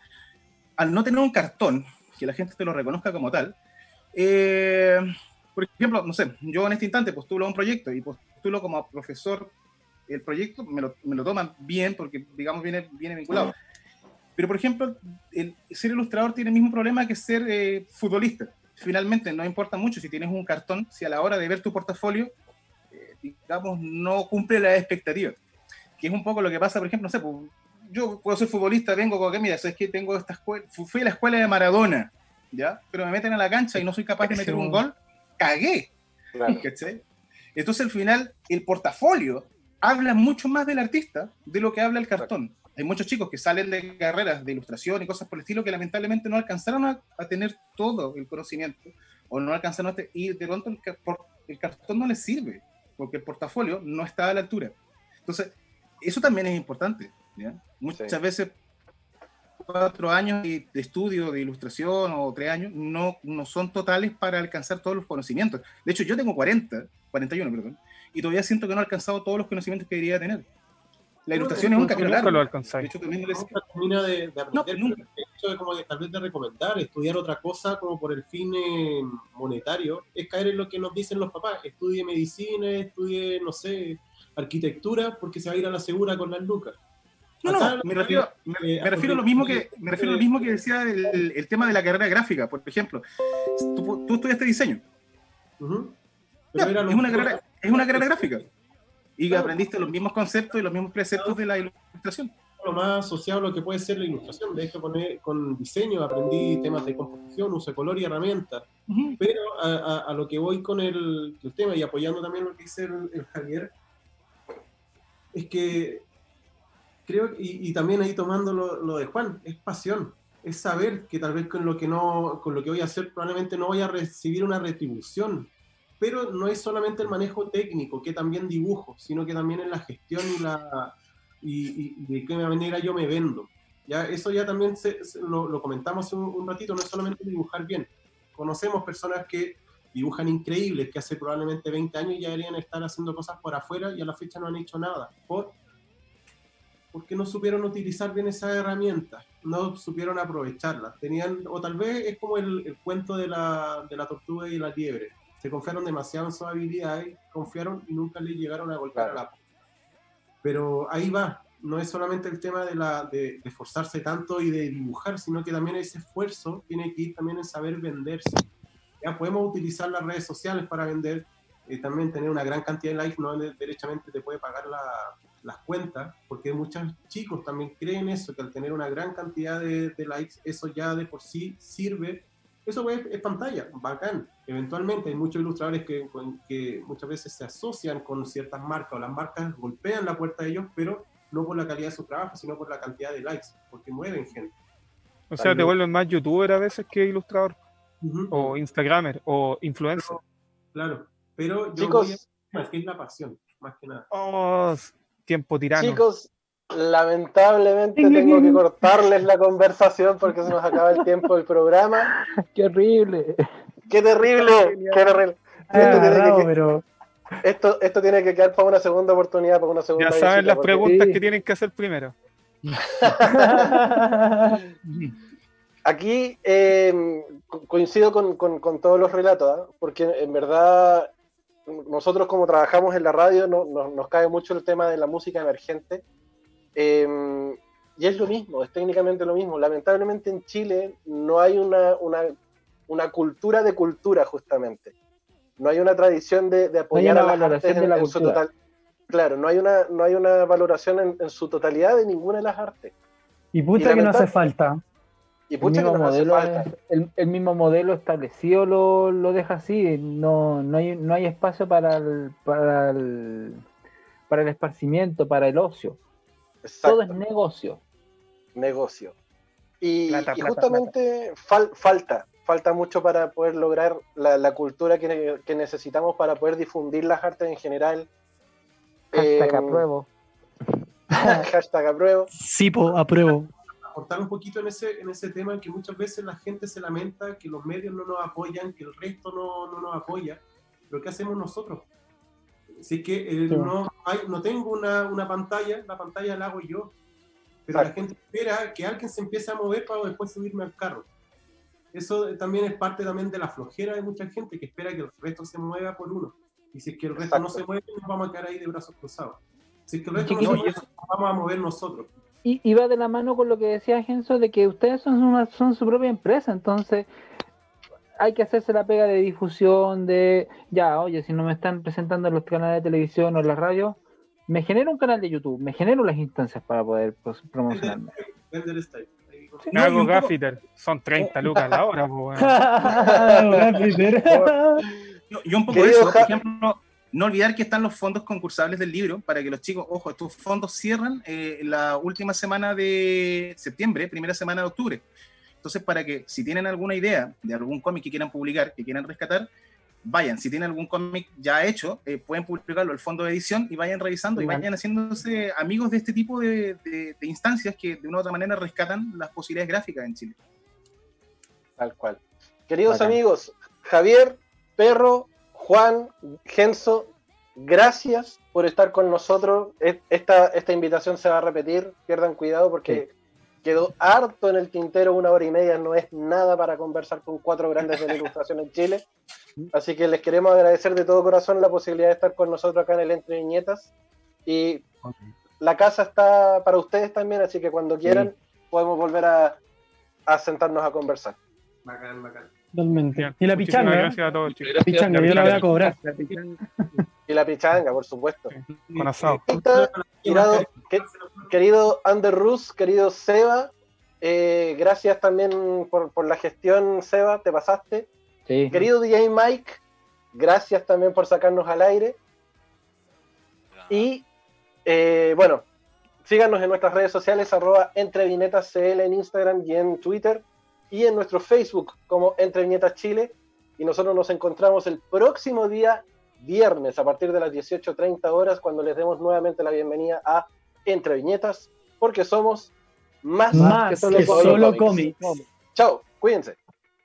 al no tener un cartón, que la gente te lo reconozca como tal, eh, por ejemplo, no sé, yo en este instante postulo a un proyecto y postulo como profesor el proyecto, me lo, me lo toman bien porque, digamos, viene, viene vinculado. Pero, por ejemplo, el ser ilustrador tiene el mismo problema que ser eh, futbolista. Finalmente, no importa mucho si tienes un cartón, si a la hora de ver tu portafolio, eh, digamos, no cumple la expectativa. que es un poco lo que pasa, por ejemplo, no sé, pues, yo puedo ser futbolista, vengo con que, mira, sabes que tengo esta escuela, fu- fui a la escuela de Maradona, ¿ya? Pero me meten a la cancha y no soy capaz de meter un gol, cagué, Claro. ¿cachai? Entonces al final el portafolio habla mucho más del artista de lo que habla el cartón. Hay muchos chicos que salen de carreras de ilustración y cosas por el estilo que lamentablemente no alcanzaron a, a tener todo el conocimiento o no alcanzaron a te- y de pronto el, el cartón no les sirve porque el portafolio no está a la altura. Entonces, eso también es importante. ¿ya? Muchas Sí. veces cuatro años de de estudio de ilustración o tres años no, no son totales para alcanzar todos los conocimientos. De hecho, yo tengo 40, 41, perdón, y todavía siento que no he alcanzado todos los conocimientos que debería tener. La ilustración es un camino Nunca largo. lo De hecho, también les- nunca termina de, de aprender. No, nunca. El hecho de, como de, tal vez de recomendar, estudiar otra cosa como por el fin eh, monetario, es caer en lo que nos dicen los papás. Estudie medicina, estudie, no sé, arquitectura, porque se va a ir a la segura con las lucas. No, no, me refiero, me, eh, me refiero a lo mismo que me refiero a lo mismo que decía el, el tema de la carrera gráfica, por ejemplo. Tú, tú estudiaste diseño. Ya, Pero era lo es, una carrera, es una carrera gráfica. Y Claro. aprendiste los mismos conceptos y los mismos preceptos de la ilustración. lo más asociado a lo que puede ser la ilustración. De hecho, con, con diseño aprendí temas de composición, uso de color y herramientas. Ujú. Pero a, a- a lo que voy con el, el tema y apoyando también lo que dice el, el Javier, es que creo, y, y también ahí tomando lo, lo de Juan, es pasión, es saber que tal vez con lo que, no, con lo que voy a hacer probablemente no voy a recibir una retribución. Pero no es solamente el manejo técnico, que también dibujo, sino que también es la gestión y la y, y- de qué manera yo me vendo. Ya, eso ya también se- se- lo, lo comentamos un, un ratito, no es solamente dibujar bien. Conocemos personas que dibujan increíbles, que hace probablemente 20 años ya deberían estar haciendo cosas por afuera y a la fecha no han hecho nada. ¿Por? Porque no supieron utilizar bien esas herramientas, no supieron aprovecharlas. Tenían, o tal vez es como el, el cuento de la, de la tortuga y la liebre. Se confiaron demasiado en sus habilidades, confiaron y nunca le llegaron a golpear Claro. a la pero ahí va, no es solamente el tema de, la, de, de esforzarse tanto y de dibujar, sino que también ese esfuerzo tiene que ir también en saber venderse. Ya podemos utilizar las redes sociales para vender, eh, también tener una gran cantidad de likes, no de- derechamente te puede pagar la- las cuentas, porque muchos chicos también creen eso, que al tener una gran cantidad de, de likes, eso ya de por sí sirve. Eso es, es pantalla, bacán. Eventualmente hay muchos ilustradores que, que muchas veces se asocian con ciertas marcas o las marcas golpean la puerta de ellos, pero no por la calidad de su trabajo, sino por la cantidad de likes, porque mueven gente. O sea, te vuelven más youtuber a veces que ilustrador, o instagramer, o influencer. Claro, pero yo Chicos, voy a- es que es la pasión, más que nada. Oh, tiempo tirano. chicos, lamentablemente tengo que cortarles la conversación porque se nos acaba el tiempo del programa. ¡Qué horrible! ¡Qué terrible! ¡Qué terrible! Ah, Esto tiene, que, pero esto, esto tiene que quedar para una segunda oportunidad, para una segunda ya saben visita, las porque- preguntas Sí. que tienen que hacer primero. Aquí eh, co- coincido con, con- con todos los relatos, ¿ah? porque en verdad nosotros como trabajamos en la radio no- no- nos cae mucho el tema de la música emergente. eh, y es lo mismo, es técnicamente lo mismo. Lamentablemente en Chile no hay una, una, una cultura de cultura justamente. No hay una tradición de, de apoyar a las artes de la en su cultura. total. Claro, no hay una, no hay una valoración en, en su totalidad de ninguna de las artes. y puta Y que no hace falta. Y El que mismo, hace modelo, falta. es- el, el mismo modelo establecido lo, lo deja así. No, no, hay, no hay espacio para el, para, el, para el esparcimiento, para el ocio. Todo es negocio. negocio. Y, Plata, y plata, justamente fal- falta, falta mucho para poder lograr la, la cultura que, ne- que necesitamos para poder difundir las artes en general. Hashtag Eh, apruebo. hashtag apruebo. Sí, po, apruebo. Aportar un poquito en ese, en ese tema que muchas veces la gente se lamenta que los medios no nos apoyan, que el resto no, no nos apoya, pero ¿qué hacemos nosotros? Así que eh, Sí. no, hay, no tengo una, una pantalla, la pantalla la hago yo, pero la Exacto. gente espera que alguien se empiece a mover para después subirme al carro. Eso también es parte también de la flojera de mucha gente que espera que el resto se mueva por uno. Y si es que el resto no Exacto. se mueve, nos vamos a quedar ahí de brazos cruzados. Si es que el resto no se mueve, nos vamos a mover nosotros. Y, y va de la mano con lo que decía Genso de que ustedes son, una, son su propia empresa, entonces hay que hacerse la pega de difusión, de ya, oye, si no me están presentando en los canales de televisión o en la radio, me genero un canal de YouTube, me genero las instancias para poder pros- promocionarme. Por favor. No, Hago gaffiter. Son 30 lucas a la hora, pues. Yo, yo un poco Querido eso, por ejemplo, no olvidar que están los fondos concursables del libro para que los chicos, ojo, estos fondos cierran eh, la última semana de septiembre, primera semana de octubre. Entonces, para que si tienen alguna idea de algún cómic que quieran publicar, que quieran rescatar, vayan. Si tienen algún cómic ya hecho, eh, pueden publicarlo al fondo de edición y vayan revisando y vayan haciéndose amigos de este tipo de, de- de instancias que de una u otra manera rescatan las posibilidades gráficas en Chile. Tal cual. Queridos Bacán. amigos, Javier, Perro, Juan, Genso, gracias por estar con nosotros. E- Esta, esta invitación se va a repetir, pierdan cuidado porque quedó harto en el tintero, una hora y media no es nada para conversar con cuatro grandes de la ilustración en Chile. Así que les queremos agradecer de todo corazón la posibilidad de estar con nosotros acá en el Entre Viñetas. Y la casa está para ustedes también, así que cuando quieran podemos volver a, a sentarnos a conversar. Bacán, bacán. Totalmente. Bien, Y la pichanga, ¿eh? Gracias a todos, chicos. Gracias. pichanga, yo la voy a cobrar. Y la pichanga, por supuesto. Con asado. Querido, que- querido Ander Rus, querido Seba, eh, gracias también por, por la gestión, Seba, te pasaste. Sí. Querido DJ Mike, gracias también por sacarnos al aire. Y eh, bueno, síganos en nuestras redes sociales, arroba entreviñetascl en Instagram y en Twitter, y en nuestro Facebook como Entre Viñetas Chile. Y nosotros nos encontramos el próximo día, viernes, a partir de las 18.30 horas, cuando les demos nuevamente la bienvenida a Entre Viñetas, porque somos más, Más que solo cómics. cómics. Chao, cuídense.